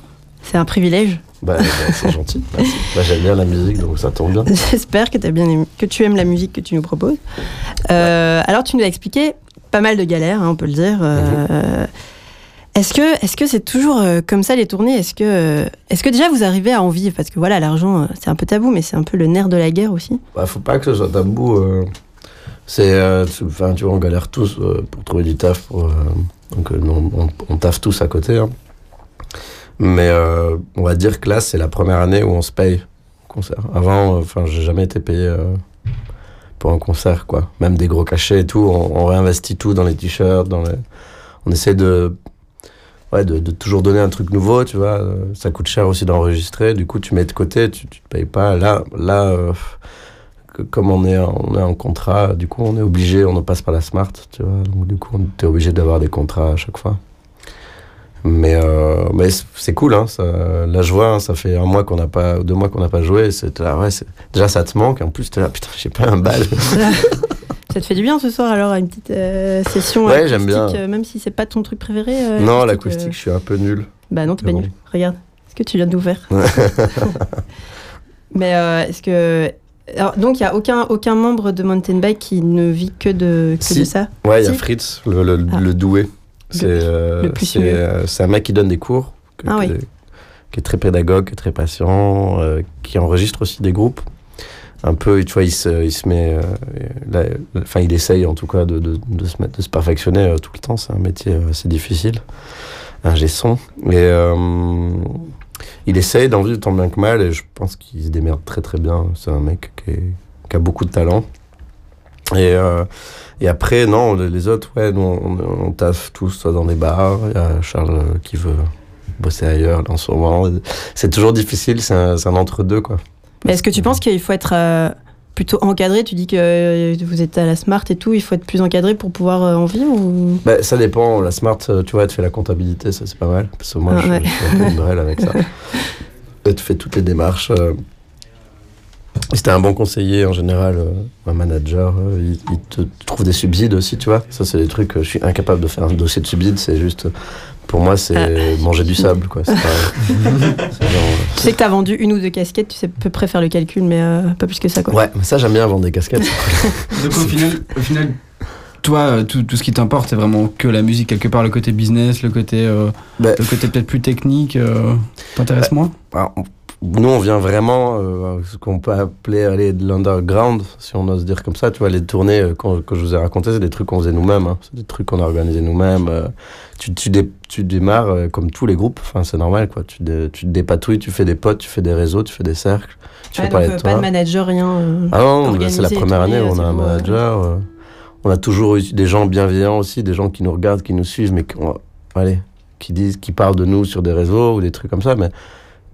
c'est un privilège. Bah, bah, c'est gentil. Bah, J'aime bien la musique, donc ça tombe bien. J'espère que, bien aimé- que tu aimes la musique que tu nous proposes. Euh, alors, tu nous as expliqué pas mal de galères, hein, on peut le dire. Euh, Est-ce que est-ce que c'est toujours euh, comme ça les tournées? Est-ce que euh, est-ce que déjà vous arrivez à en vivre? Parce que voilà, l'argent, euh, c'est un peu tabou, mais c'est un peu le nerf de la guerre aussi. Bah, faut pas que ce soit tabou. c'est, enfin, on galère tous pour trouver du taf. Donc, on, on taffe tous à côté. hein. Mais on va dire que là, c'est la première année où on se paye concert. Avant, enfin, j'ai jamais été payé pour un concert, quoi. Même des gros cachets et tout, on, on réinvestit tout dans les t-shirts, dans les. On essaie de. Ouais, de, toujours donner un truc nouveau, tu vois. Ça coûte cher aussi d'enregistrer. Du coup, tu mets de côté, tu, tu te payes pas. Là, là euh, comme on est, en- on est en contrat, du coup, on est obligé, on ne passe pas la smart, tu vois. Donc, du coup, on est obligé d'avoir des contrats à chaque fois. Mais, euh, mais c'est- cool, hein. Ça, là, je vois, hein, ça fait un mois qu'on n'a pas, deux mois qu'on n'a pas joué. C'est ouais, déjà, ça te manque. En plus, t'es là, putain, j'ai pas un bal. Ça te fait du bien ce soir alors à une petite euh, session Ouais, j'aime acoustique, bien. euh, même si c'est pas ton truc préféré. euh, non, acoustique, l'acoustique, je suis un peu nul. Bah non, t'es pas bon. nul. Regarde, ce que tu viens de nous faire. Mais est-ce que. Alors, donc, il n'y a aucun, aucun membre de Mountain Bike qui ne vit que de, que Si. de ça? Ouais, il y a. Fritz, le, le, Ah. le doué. C'est un mec qui donne des cours que- Ah oui. que- qui est très pédagogue, très patient, qui enregistre aussi des groupes. Un peu, tu vois, il se, il se met, euh, enfin, il essaye en tout cas de, de, de se mettre, de se perfectionner euh, tout le temps. C'est un métier euh, assez difficile, un son. Et euh, il essaye d'en vivre tant bien que mal, et je pense qu'il se démerde très très bien. C'est un mec qui, est- qui a beaucoup de talent. Et, et après, non, les autres, ouais, nous, on, on taffe tous soit dans des bars. Il y a Charles qui veut bosser ailleurs là, en ce moment. C'est toujours difficile, c'est un, un entre-deux, quoi. Est-ce que tu penses qu'il faut être euh, plutôt encadré? Tu dis que euh, vous êtes à la Smart et tout, il faut être plus encadré pour pouvoir euh, en vivre ou... Bah, ça dépend. La Smart, tu vois, elle te fait la comptabilité, ça c'est pas mal. Parce que moi, Ah, je, ouais. je suis un peu une brêle avec ça. Elle te fait toutes les démarches. C'était un bon conseiller en général, un manager. il, il te trouve des subsides aussi, tu vois. Ça, c'est des trucs que je suis incapable de faire. Un dossier de subsides, c'est juste. Pour moi, c'est Ah. manger du sable, quoi. C'est pas- c'est genre, Tu sais que tu as vendu une ou deux casquettes, tu sais à peu près faire le calcul, mais euh, pas plus que ça. Quoi. Ouais, mais ça, j'aime bien vendre des casquettes. Donc au final, au final toi, euh, tout, tout ce qui t'importe, c'est vraiment que la musique, quelque part, le côté business, le côté, euh, Bah, le côté peut-être plus technique, euh, t'intéresse moins? Alors, on- nous, on vient vraiment, euh, ce qu'on peut appeler aller de l'underground, si on ose dire comme ça. Tu vois, les tournées euh, que je vous ai racontées, c'est des trucs qu'on faisait nous-mêmes. hein. C'est des trucs qu'on a organisés nous-mêmes. euh. tu, tu, dé- tu démarres euh, comme tous les groupes. Enfin, c'est normal, quoi. Tu, dé- tu te dépatouilles, tu fais des potes, tu fais des réseaux, tu fais des cercles. Tu Ouais, fais donc, pas de manager, rien. euh. Ah non, bah, c'est la première année on a un manager. on a toujours eu des gens bienveillants aussi, des gens qui nous regardent, qui nous suivent, mais qui, allez, qui disent, qui parlent de nous sur des réseaux ou des trucs comme ça. Mais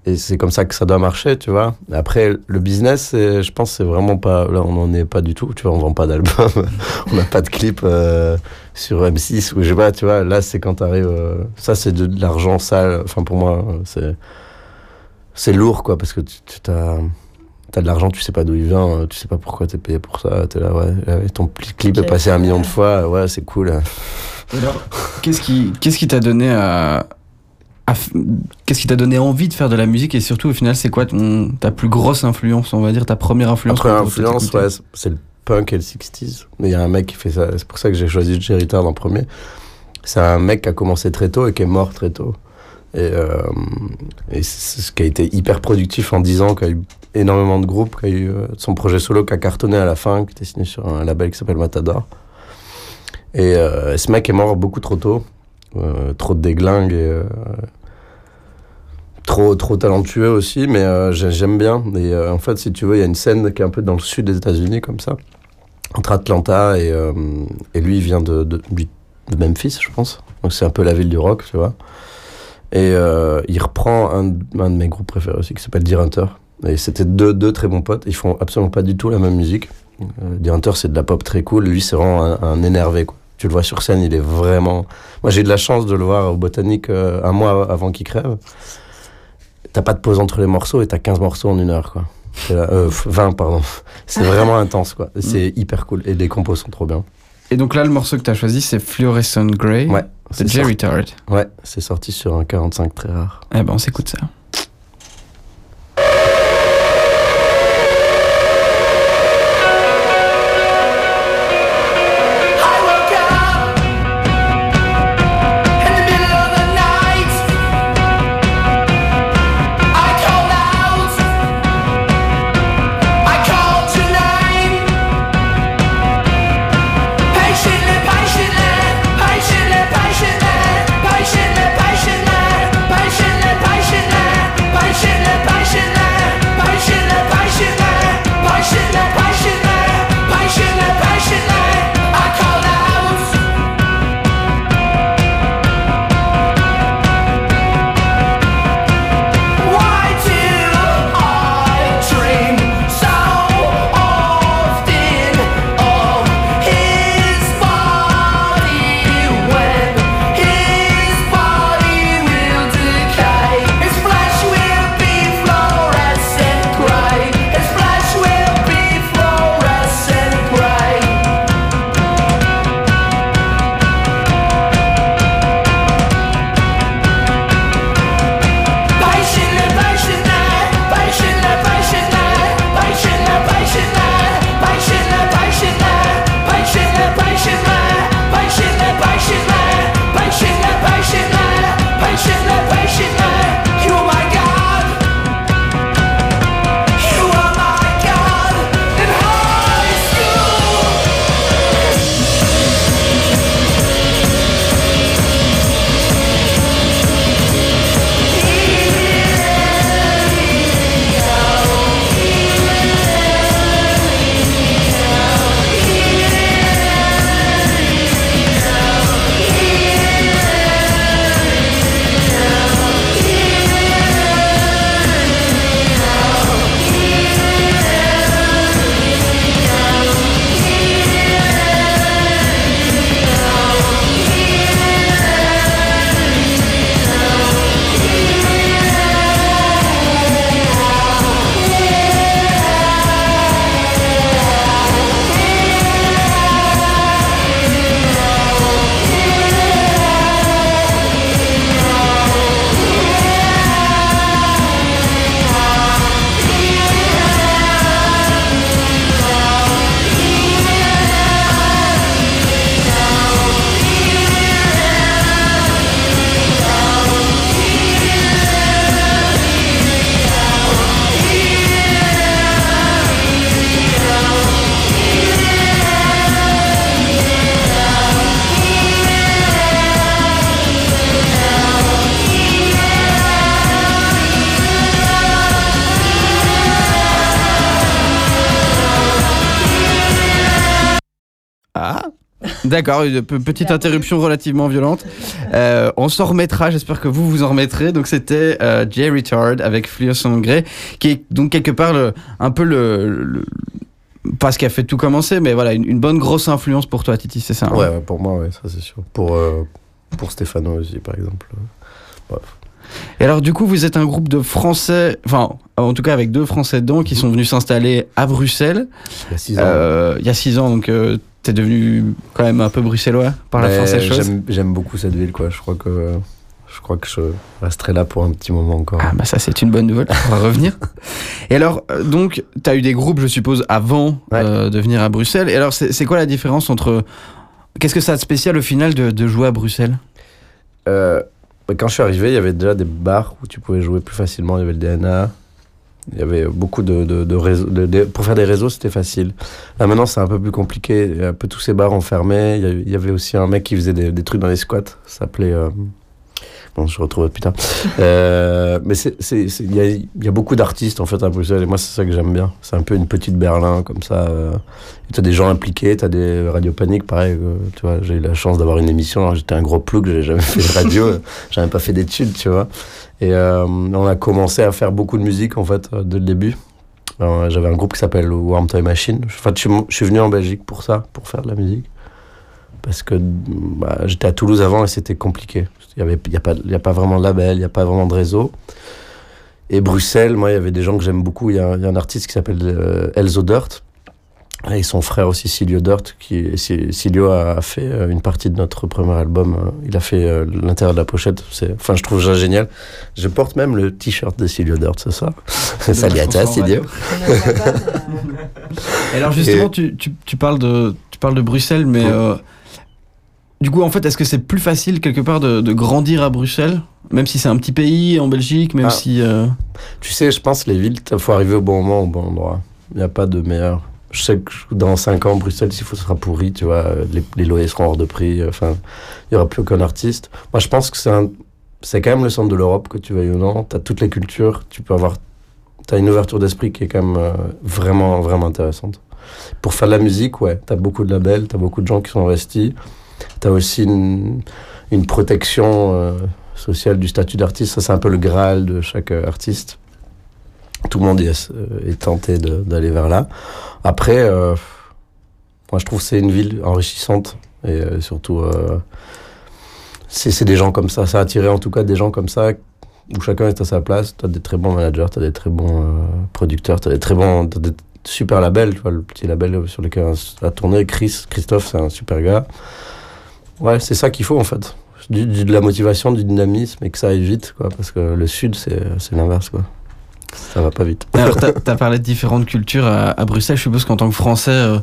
et c'est comme ça que ça doit marcher, tu vois. Après, le business, je pense, c'est vraiment pas. Là, on n'en est pas du tout. Tu vois, on vend pas d'album, on n'a pas de clip euh, sur M6 ou je sais pas. Tu vois, là, c'est quand t'arrives. euh, ça, c'est de, de l'argent sale. Enfin, pour moi, euh, c'est c'est lourd, quoi, parce que tu tu t'as t'as de l'argent, tu sais pas d'où il vient, euh, tu sais pas pourquoi t'es payé pour ça. T'es là, ouais, ouais, ton clip Ok. est passé un million de fois, ouais, c'est cool. Alors, qu'est-ce qui, qu'est-ce qui t'a donné à, qu'est-ce qui t'a donné envie de faire de la musique et surtout au final c'est quoi ton, ta plus grosse influence, on va dire ta première influence pour influence, ouais, c'est- le punk et le 60s. Mais il y a un mec qui fait ça, c'est pour ça que j'ai choisi Jerry Tard en premier. C'est un mec qui a commencé très tôt et qui est mort très tôt. Et, euh, et c'est ce qui a été hyper productif en 10 ans, qui a eu énormément de groupes, qui a eu euh, son projet solo qui a cartonné à la fin, qui était signé sur un label qui s'appelle Matador. Et euh, ce mec est mort beaucoup trop tôt, trop de déglingues et euh, trop, trop talentueux aussi, mais euh, j'ai- j'aime bien. Et euh, en fait, si tu veux, il y a une scène qui est un peu dans le sud des États-Unis, comme ça, entre Atlanta et, euh, et lui, il vient de, de, Memphis, je pense. Donc c'est un peu la ville du rock, tu vois. Et euh, il reprend un, de- mes groupes préférés aussi, qui s'appelle Deer Hunter. Et c'était deux, deux très bons potes. Ils font absolument pas du tout la même musique. Euh, Deer Hunter, c'est de la pop très cool. Lui, c'est vraiment un énervé, quoi. Tu le vois sur scène, il est vraiment. Moi, j'ai eu de la chance de le voir au Botanique euh, un mois avant qu'il crève. T'as pas de pause entre les morceaux et t'as 15 morceaux en une heure, quoi. Là- euh, 20, pardon. C'est vraiment intense, quoi. C'est hyper cool. Et les compos sont trop bien. Et donc là le morceau que t'as choisi c'est Fluorescent Grey Ouais. de c'est Jerry Tart. Ouais, c'est sorti sur un 45 très rare. Eh ben on s'écoute ça. Ah D'accord, une pe- petite interruption relativement violente. Euh, on s'en remettra, j'espère que vous vous en remettrez. Donc c'était euh, Jay Retard avec Fluor Sangré, qui est donc quelque part un peu le, Pas ce qui a fait tout commencer, mais voilà, une, bonne grosse influence pour toi, Titi, c'est ça hein? Ouais, pour moi, ouais, ça c'est sûr. Pour, euh, pour Stéphano aussi, par exemple. Et alors, du coup, vous êtes un groupe de Français, enfin, en tout cas avec deux Français dedans, qui sont venus s'installer à Bruxelles. Il y a six ans. Euh, il y a six ans, donc euh, t'es devenu quand même un peu bruxellois par la force des choses. j'aime- beaucoup cette ville, quoi. Je crois que je crois que je resterai là pour un petit moment encore. Ah bah ça c'est une bonne nouvelle, on va revenir. Et alors, euh, donc, tu as eu des groupes, je suppose, avant euh, de venir à Bruxelles. Et alors, c'est quoi la différence entre... Qu'est-ce que ça a de spécial au final de, de jouer à Bruxelles? Euh, quand je suis arrivé, il y avait déjà des bars où tu pouvais jouer plus facilement. Il y avait le DNA. Il y avait beaucoup de, de, de réseaux. pour faire des réseaux, c'était facile. Là, maintenant, c'est un peu plus compliqué. Un peu tous ces bars ont fermé. Il y, a- il y avait aussi un mec qui faisait des, des trucs dans les squats. Ça s'appelait. euh, Bon, je retrouve plus tard. Euh, mais il y, a, y a beaucoup d'artistes en fait à Bruxelles et moi c'est ça que j'aime bien. C'est un peu une petite Berlin comme ça. Euh, et t'as des gens impliqués, t'as des radios paniques, pareil. euh, tu vois, j'ai eu la chance d'avoir une émission. alors J'étais un gros plouc, j'ai jamais fait de radio, euh, j'avais pas fait d'études, tu vois. Et euh, on a commencé à faire beaucoup de musique en fait dès le début. Alors, J'avais un groupe qui s'appelle Warm Time Machine. Enfin, je, suis, je suis venu en Belgique pour ça, pour faire de la musique. Parce que bah, j'étais à Toulouse avant et c'était compliqué. Il n'y a, pas- il y a pas vraiment de label, il n'y a pas vraiment de réseau. Et Bruxelles, moi, il y avait des gens que j'aime beaucoup. Il y, a il y a un artiste qui s'appelle euh, Elzo Dirt. Et son frère aussi, Silio Dirt. Qui, Si- Silio a fait euh, une partie de notre premier album. euh, Il a fait euh, l'intérieur de la pochette. C'est- Enfin, je trouve ça génial. Je porte même le t-shirt de Silio Dirt ce soir. Salut à toi, Silio. Et alors justement, Et- tu, tu, tu parles de, tu parles de Bruxelles, mais euh, du coup, en fait, est-ce que c'est plus facile quelque part de, de grandir à Bruxelles Même si c'est un petit pays en Belgique, même Ah. si... euh, Tu sais, je pense les villes, il faut arriver au bon moment, au bon endroit. Il n'y a pas de meilleur. Je sais que dans 5 ans, Bruxelles, s'il faut, sera pourri, tu vois. Les, les loyers seront hors de prix. Enfin, il n'y aura plus aucun artiste. Moi, je pense que c'est un- c'est quand même le centre de l'Europe, que tu veuilles ou non. Tu as toutes les cultures. Tu peux avoir. Tu as une ouverture d'esprit qui est quand même euh, vraiment, vraiment intéressante. Pour faire de la musique, ouais, tu as beaucoup de labels, tu as beaucoup de gens qui sont investis. Tu as aussi une, protection euh, sociale du statut d'artiste. Ça, c'est un peu le Graal de chaque euh, artiste tout le monde est, euh, est tenté d'aller vers là. Après, moi je trouve que c'est une ville enrichissante et surtout c'est des gens comme ça. Ça a attiré en tout cas des gens comme ça où chacun est à sa place. Tu as des très bons managers, tu as des très bons producteurs, tu as des très bons super labels. Tu vois, le petit label sur lequel on a tourné, Chris, Christophe, c'est un super gars. Ouais, c'est ça qu'il faut en fait. Du, du- de la motivation, du dynamisme et que ça aille vite, quoi. Parce que le sud, c'est l'inverse, quoi. Ça va pas vite. Alors, t'as as parlé de différentes cultures à, à Bruxelles. Je suppose qu'en tant que Français, euh,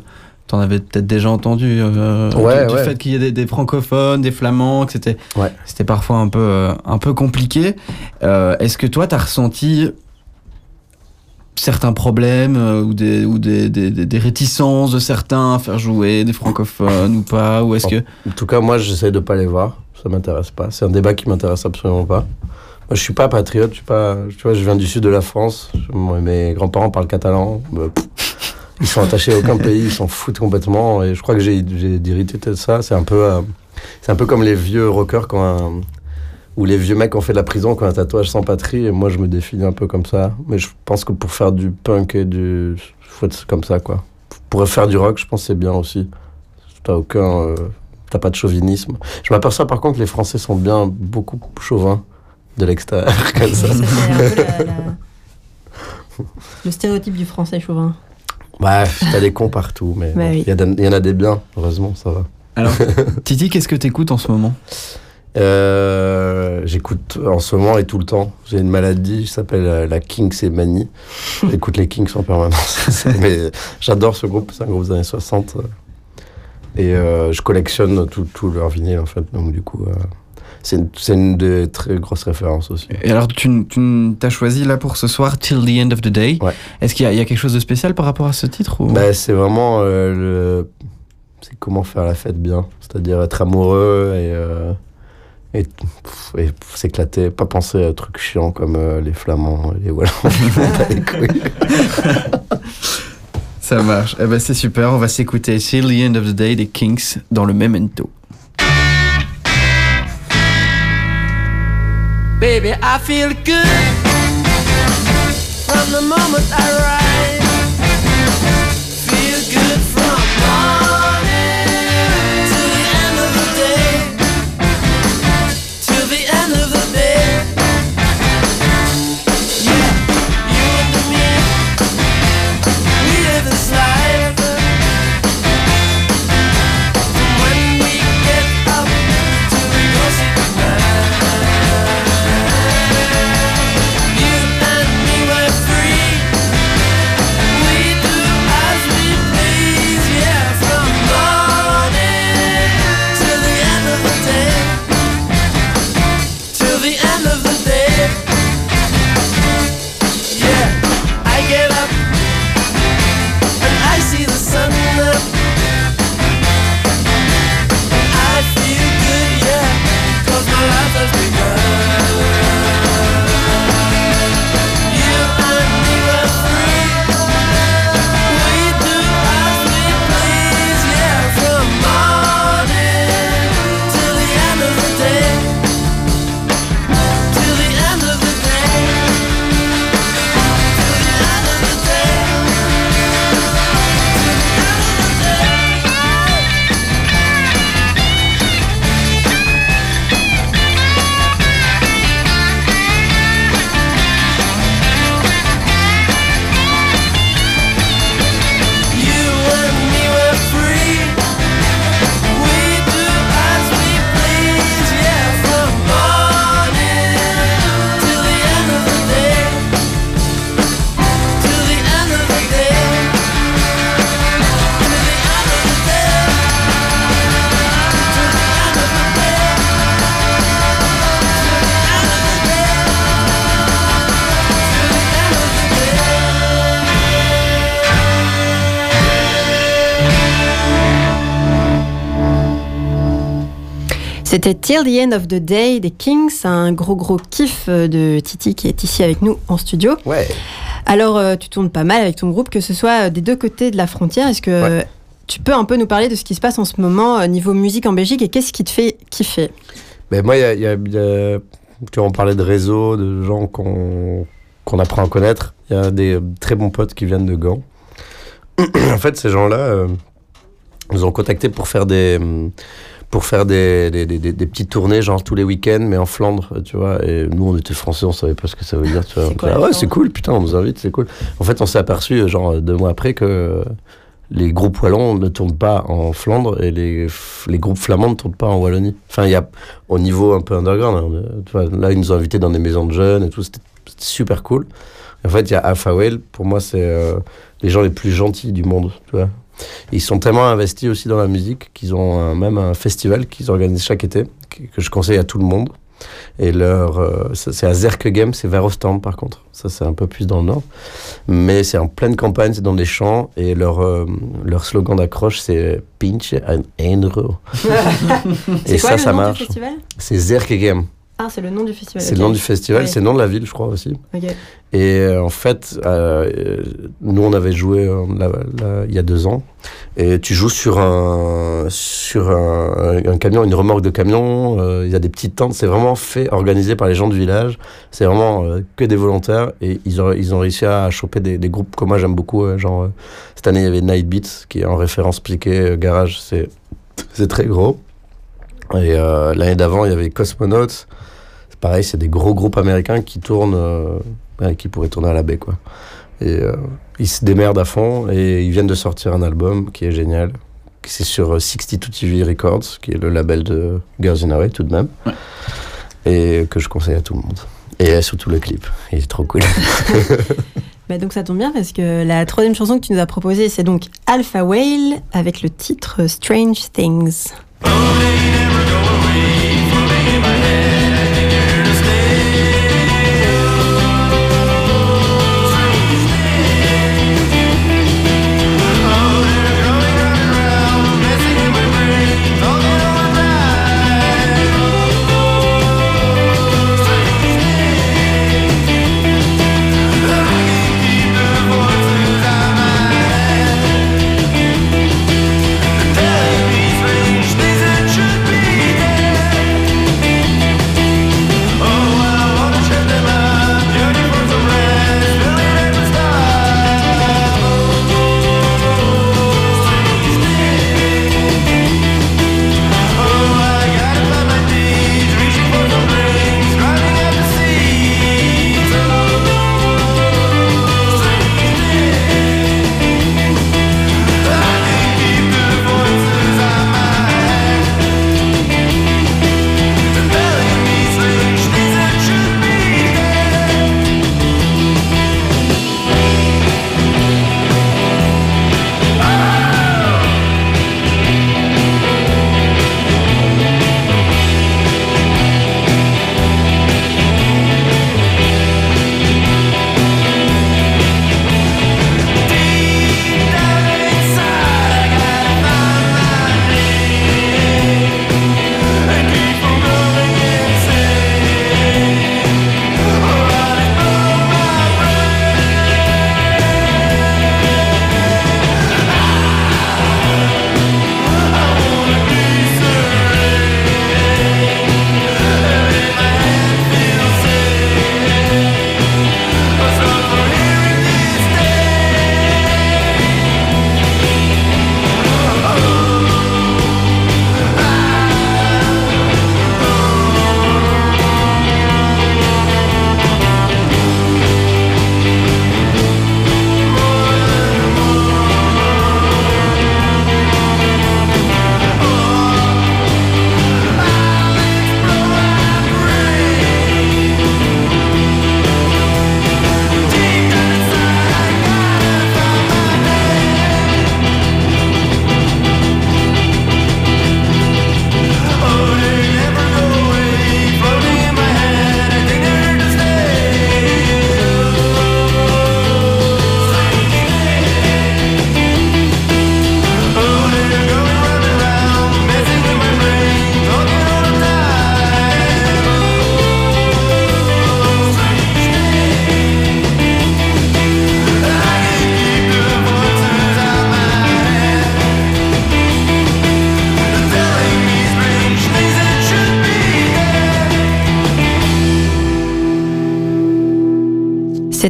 t'en avais peut-être déjà entendu euh, Ouais, du, ouais. fait qu'il y ait des, des francophones, des flamands, que c'était Ouais. parfois un peu, euh, un peu compliqué. Euh, Est-ce que toi, t'as ressenti certains problèmes euh, ou, des, ou des, des, des- réticences de certains à faire jouer des francophones ou pas Ou est-ce que... En tout cas, moi, j'essaie de pas les voir. Ça m'intéresse pas. C'est un débat qui m'intéresse absolument pas. Moi, je suis pas patriote. Je suis pas. Tu vois, je viens du sud de la France. Mes grands-parents parlent catalan. Bah, ils sont attachés à aucun pays. Ils s'en foutent complètement. Et je crois que j'ai de ça. C'est un peu. euh, c'est un peu comme les vieux rockers quand un- ou les vieux mecs ont fait de la prison qui ont un tatouage sans patrie. Et moi, je me définis un peu comme ça. Mais je pense que pour faire du punk et du. faut être comme ça, quoi. Pour faire du rock, je pense que c'est bien aussi. T'as aucun. euh, T'as pas de chauvinisme. Je m'aperçois par contre que les Français sont bien beaucoup chauvins de l'extérieur, comme ça. La- la- le stéréotype du français chauvin. Bref, t'as des cons partout, mais Bah oui. il y, a des- il y en a des biens, heureusement, ça va. Alors, Titi, qu'est-ce que t'écoutes en ce moment? Euh, J'écoute en ce moment et tout le temps. J'ai une maladie qui s'appelle euh, la Kings et Manie. J'écoute les Kings en permanence. mais j'adore ce groupe, c'est un groupe des années 60. euh, Et euh, je collectionne tout, tout leur vinyle en fait. Donc du coup, euh, c'est une, une des très grosses références aussi. Et alors, tu, tu as choisi là pour ce soir Till the End of the Day. Ouais. Est-ce qu'il y, a- il y a quelque chose de spécial par rapport à ce titre ou... Bah, c'est vraiment le... c'est comment faire la fête bien, c'est-à-dire être amoureux et et, s'éclater, pas penser à trucs chiants comme euh, les flammands, les wallons. Ça marche. Eh ben, c'est super. On va s'écouter Till the End of the Day des Kings dans le Memento. Baby, I feel good from the moment I rise. C'était Till the End of the Day des Kings, un gros gros kiff euh, de Titi qui est ici avec nous en studio. Ouais. Alors, euh, tu tournes pas mal avec ton groupe, que ce soit euh, des deux côtés de la frontière. Est-ce que tu peux un peu nous parler de ce qui se passe en ce moment niveau musique en Belgique et qu'est-ce qui te fait kiffer? Mais moi, il y a, y a- tu on parlait de réseau, de gens qu'on qu'on apprend à connaître. Il y a des très bons potes qui viennent de Gand. en fait, ces gens-là euh, nous ont contactés pour faire des pour faire des, des, des- petites tournées, genre tous les week-ends, mais en Flandre, tu vois. Et nous, on était français, on savait pas ce que ça veut dire, tu vois. Quoi, la ouais, c'est cool, putain, on nous invite, c'est cool. En fait, on s'est aperçu, euh, genre deux mois après, que euh, les groupes wallons ne tournent pas en Flandre et les, les groupes flamands ne tournent pas en Wallonie. Enfin, il y a au niveau un peu underground. hein, euh, tu vois, là, ils nous ont invités dans des maisons de jeunes et tout, c'était super cool. En fait, il y a Whale, pour moi, c'est euh, les gens les plus gentils du monde, tu vois. Ils sont tellement investis aussi dans la musique qu'ils ont un- même un festival qu'ils organisent chaque été, que je conseille à tout le monde. Et leur, euh, c'est à Zerkegem, c'est vers Ostende par contre. Ça, c'est un peu plus dans le nord. Mais c'est en pleine campagne, c'est dans des champs. Et leur, euh, leur slogan d'accroche, c'est Pinch and. C'est et quoi ça, le ça nom marche. C'est Zerkegem. Ah, c'est le nom du festival. C'est le nom du festival, Ouais. c'est le nom de la ville, je crois aussi. Et euh, en fait, euh, nous, on avait joué euh, il y a deux ans. Et tu joues sur un, sur un, un camion, une remorque de camion. euh, Il y a des petites tentes. C'est vraiment fait, organisé par les gens du village. C'est vraiment que des volontaires. Et ils ont, ils ont réussi à choper des, des groupes que moi j'aime beaucoup. genre, cette année, il y avait Night Beats, qui est en référence piqué euh, garage. C'est, très gros. Et euh, l'année d'avant, il y avait Cosmonauts. Pareil, c'est des gros groupes américains qui tournent, euh, qui pourraient tourner à la baie, quoi. Et euh, ils se démerdent à fond et ils viennent de sortir un album qui est génial. C'est sur euh, 62 TV Records, qui est le label de Girls in Away tout de même. Et que je conseille à tout le monde. Et surtout le clip, il est trop cool. Bah, donc ça tombe bien parce que la troisième chanson que tu nous as proposée, c'est donc Alpha Whale avec le titre Strange Things.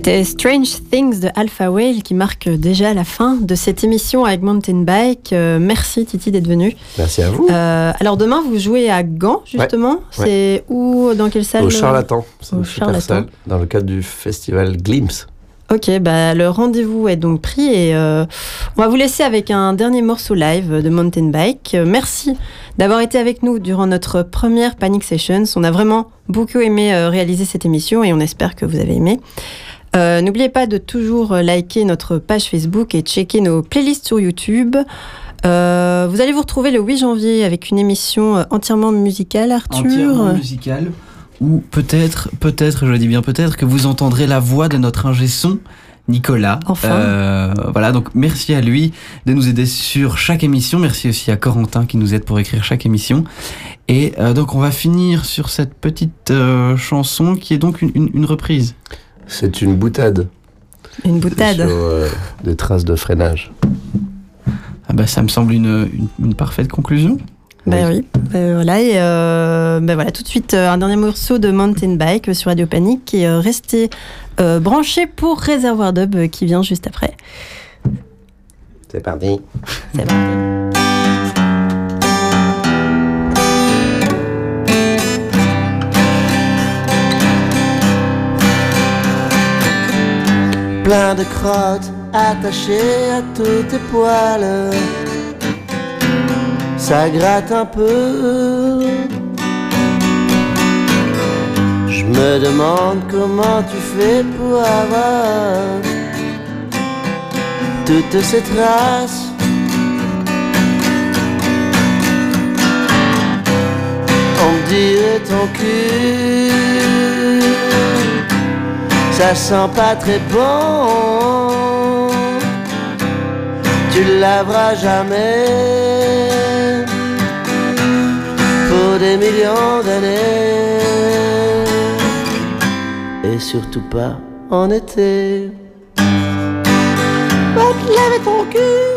C'était Strange Things de Alpha Whale qui marque déjà la fin de cette émission avec Mountain Bike. Euh, merci Titi d'être venu. Merci à vous. Euh, alors demain vous jouez à Gand justement. C'est où dans quelle salle Au Charlatan. C'est Au une super salle, dans le cadre du festival Glimpse. Ok, bah, le rendez-vous est donc pris et euh, on va vous laisser avec un dernier morceau live de Mountain Bike. Euh, merci d'avoir été avec nous durant notre première Panic Sessions. On a vraiment beaucoup aimé euh, réaliser cette émission et on espère que vous avez aimé. Euh, N'oubliez pas de toujours liker notre page Facebook et checker nos playlists sur YouTube. Euh, vous allez vous retrouver le 8 janvier avec une émission euh, entièrement musicale, Arthur. entièrement musical ou peut-être, peut-être, je dis bien peut-être, que vous entendrez la voix de notre ingé son, Nicolas. Enfin. Euh, voilà, donc merci à lui de nous aider sur chaque émission. Merci aussi à Corentin qui nous aide pour écrire chaque émission. Et euh, donc on va finir sur cette petite euh, chanson qui est donc une, une- une reprise. C'est une boutade. Une boutade. Sur euh, des traces de freinage. Ah bah, ça me semble une, une- une parfaite conclusion. Ben oui, Ben voilà, et euh, ben voilà, tout de suite euh, un dernier morceau de Mountain Bike sur Radio Panique et restez euh, branchés pour Réservoir Dub qui vient juste après. C'est parti. C'est parti. Plein de crottes attachées à tous tes poils. Ça gratte un peu. Je me demande comment tu fais pour avoir toutes ces traces. On me ton cul ça sent pas très bon. Tu laveras jamais pour des millions d'années. Et surtout pas en été. Va te laver ton cul.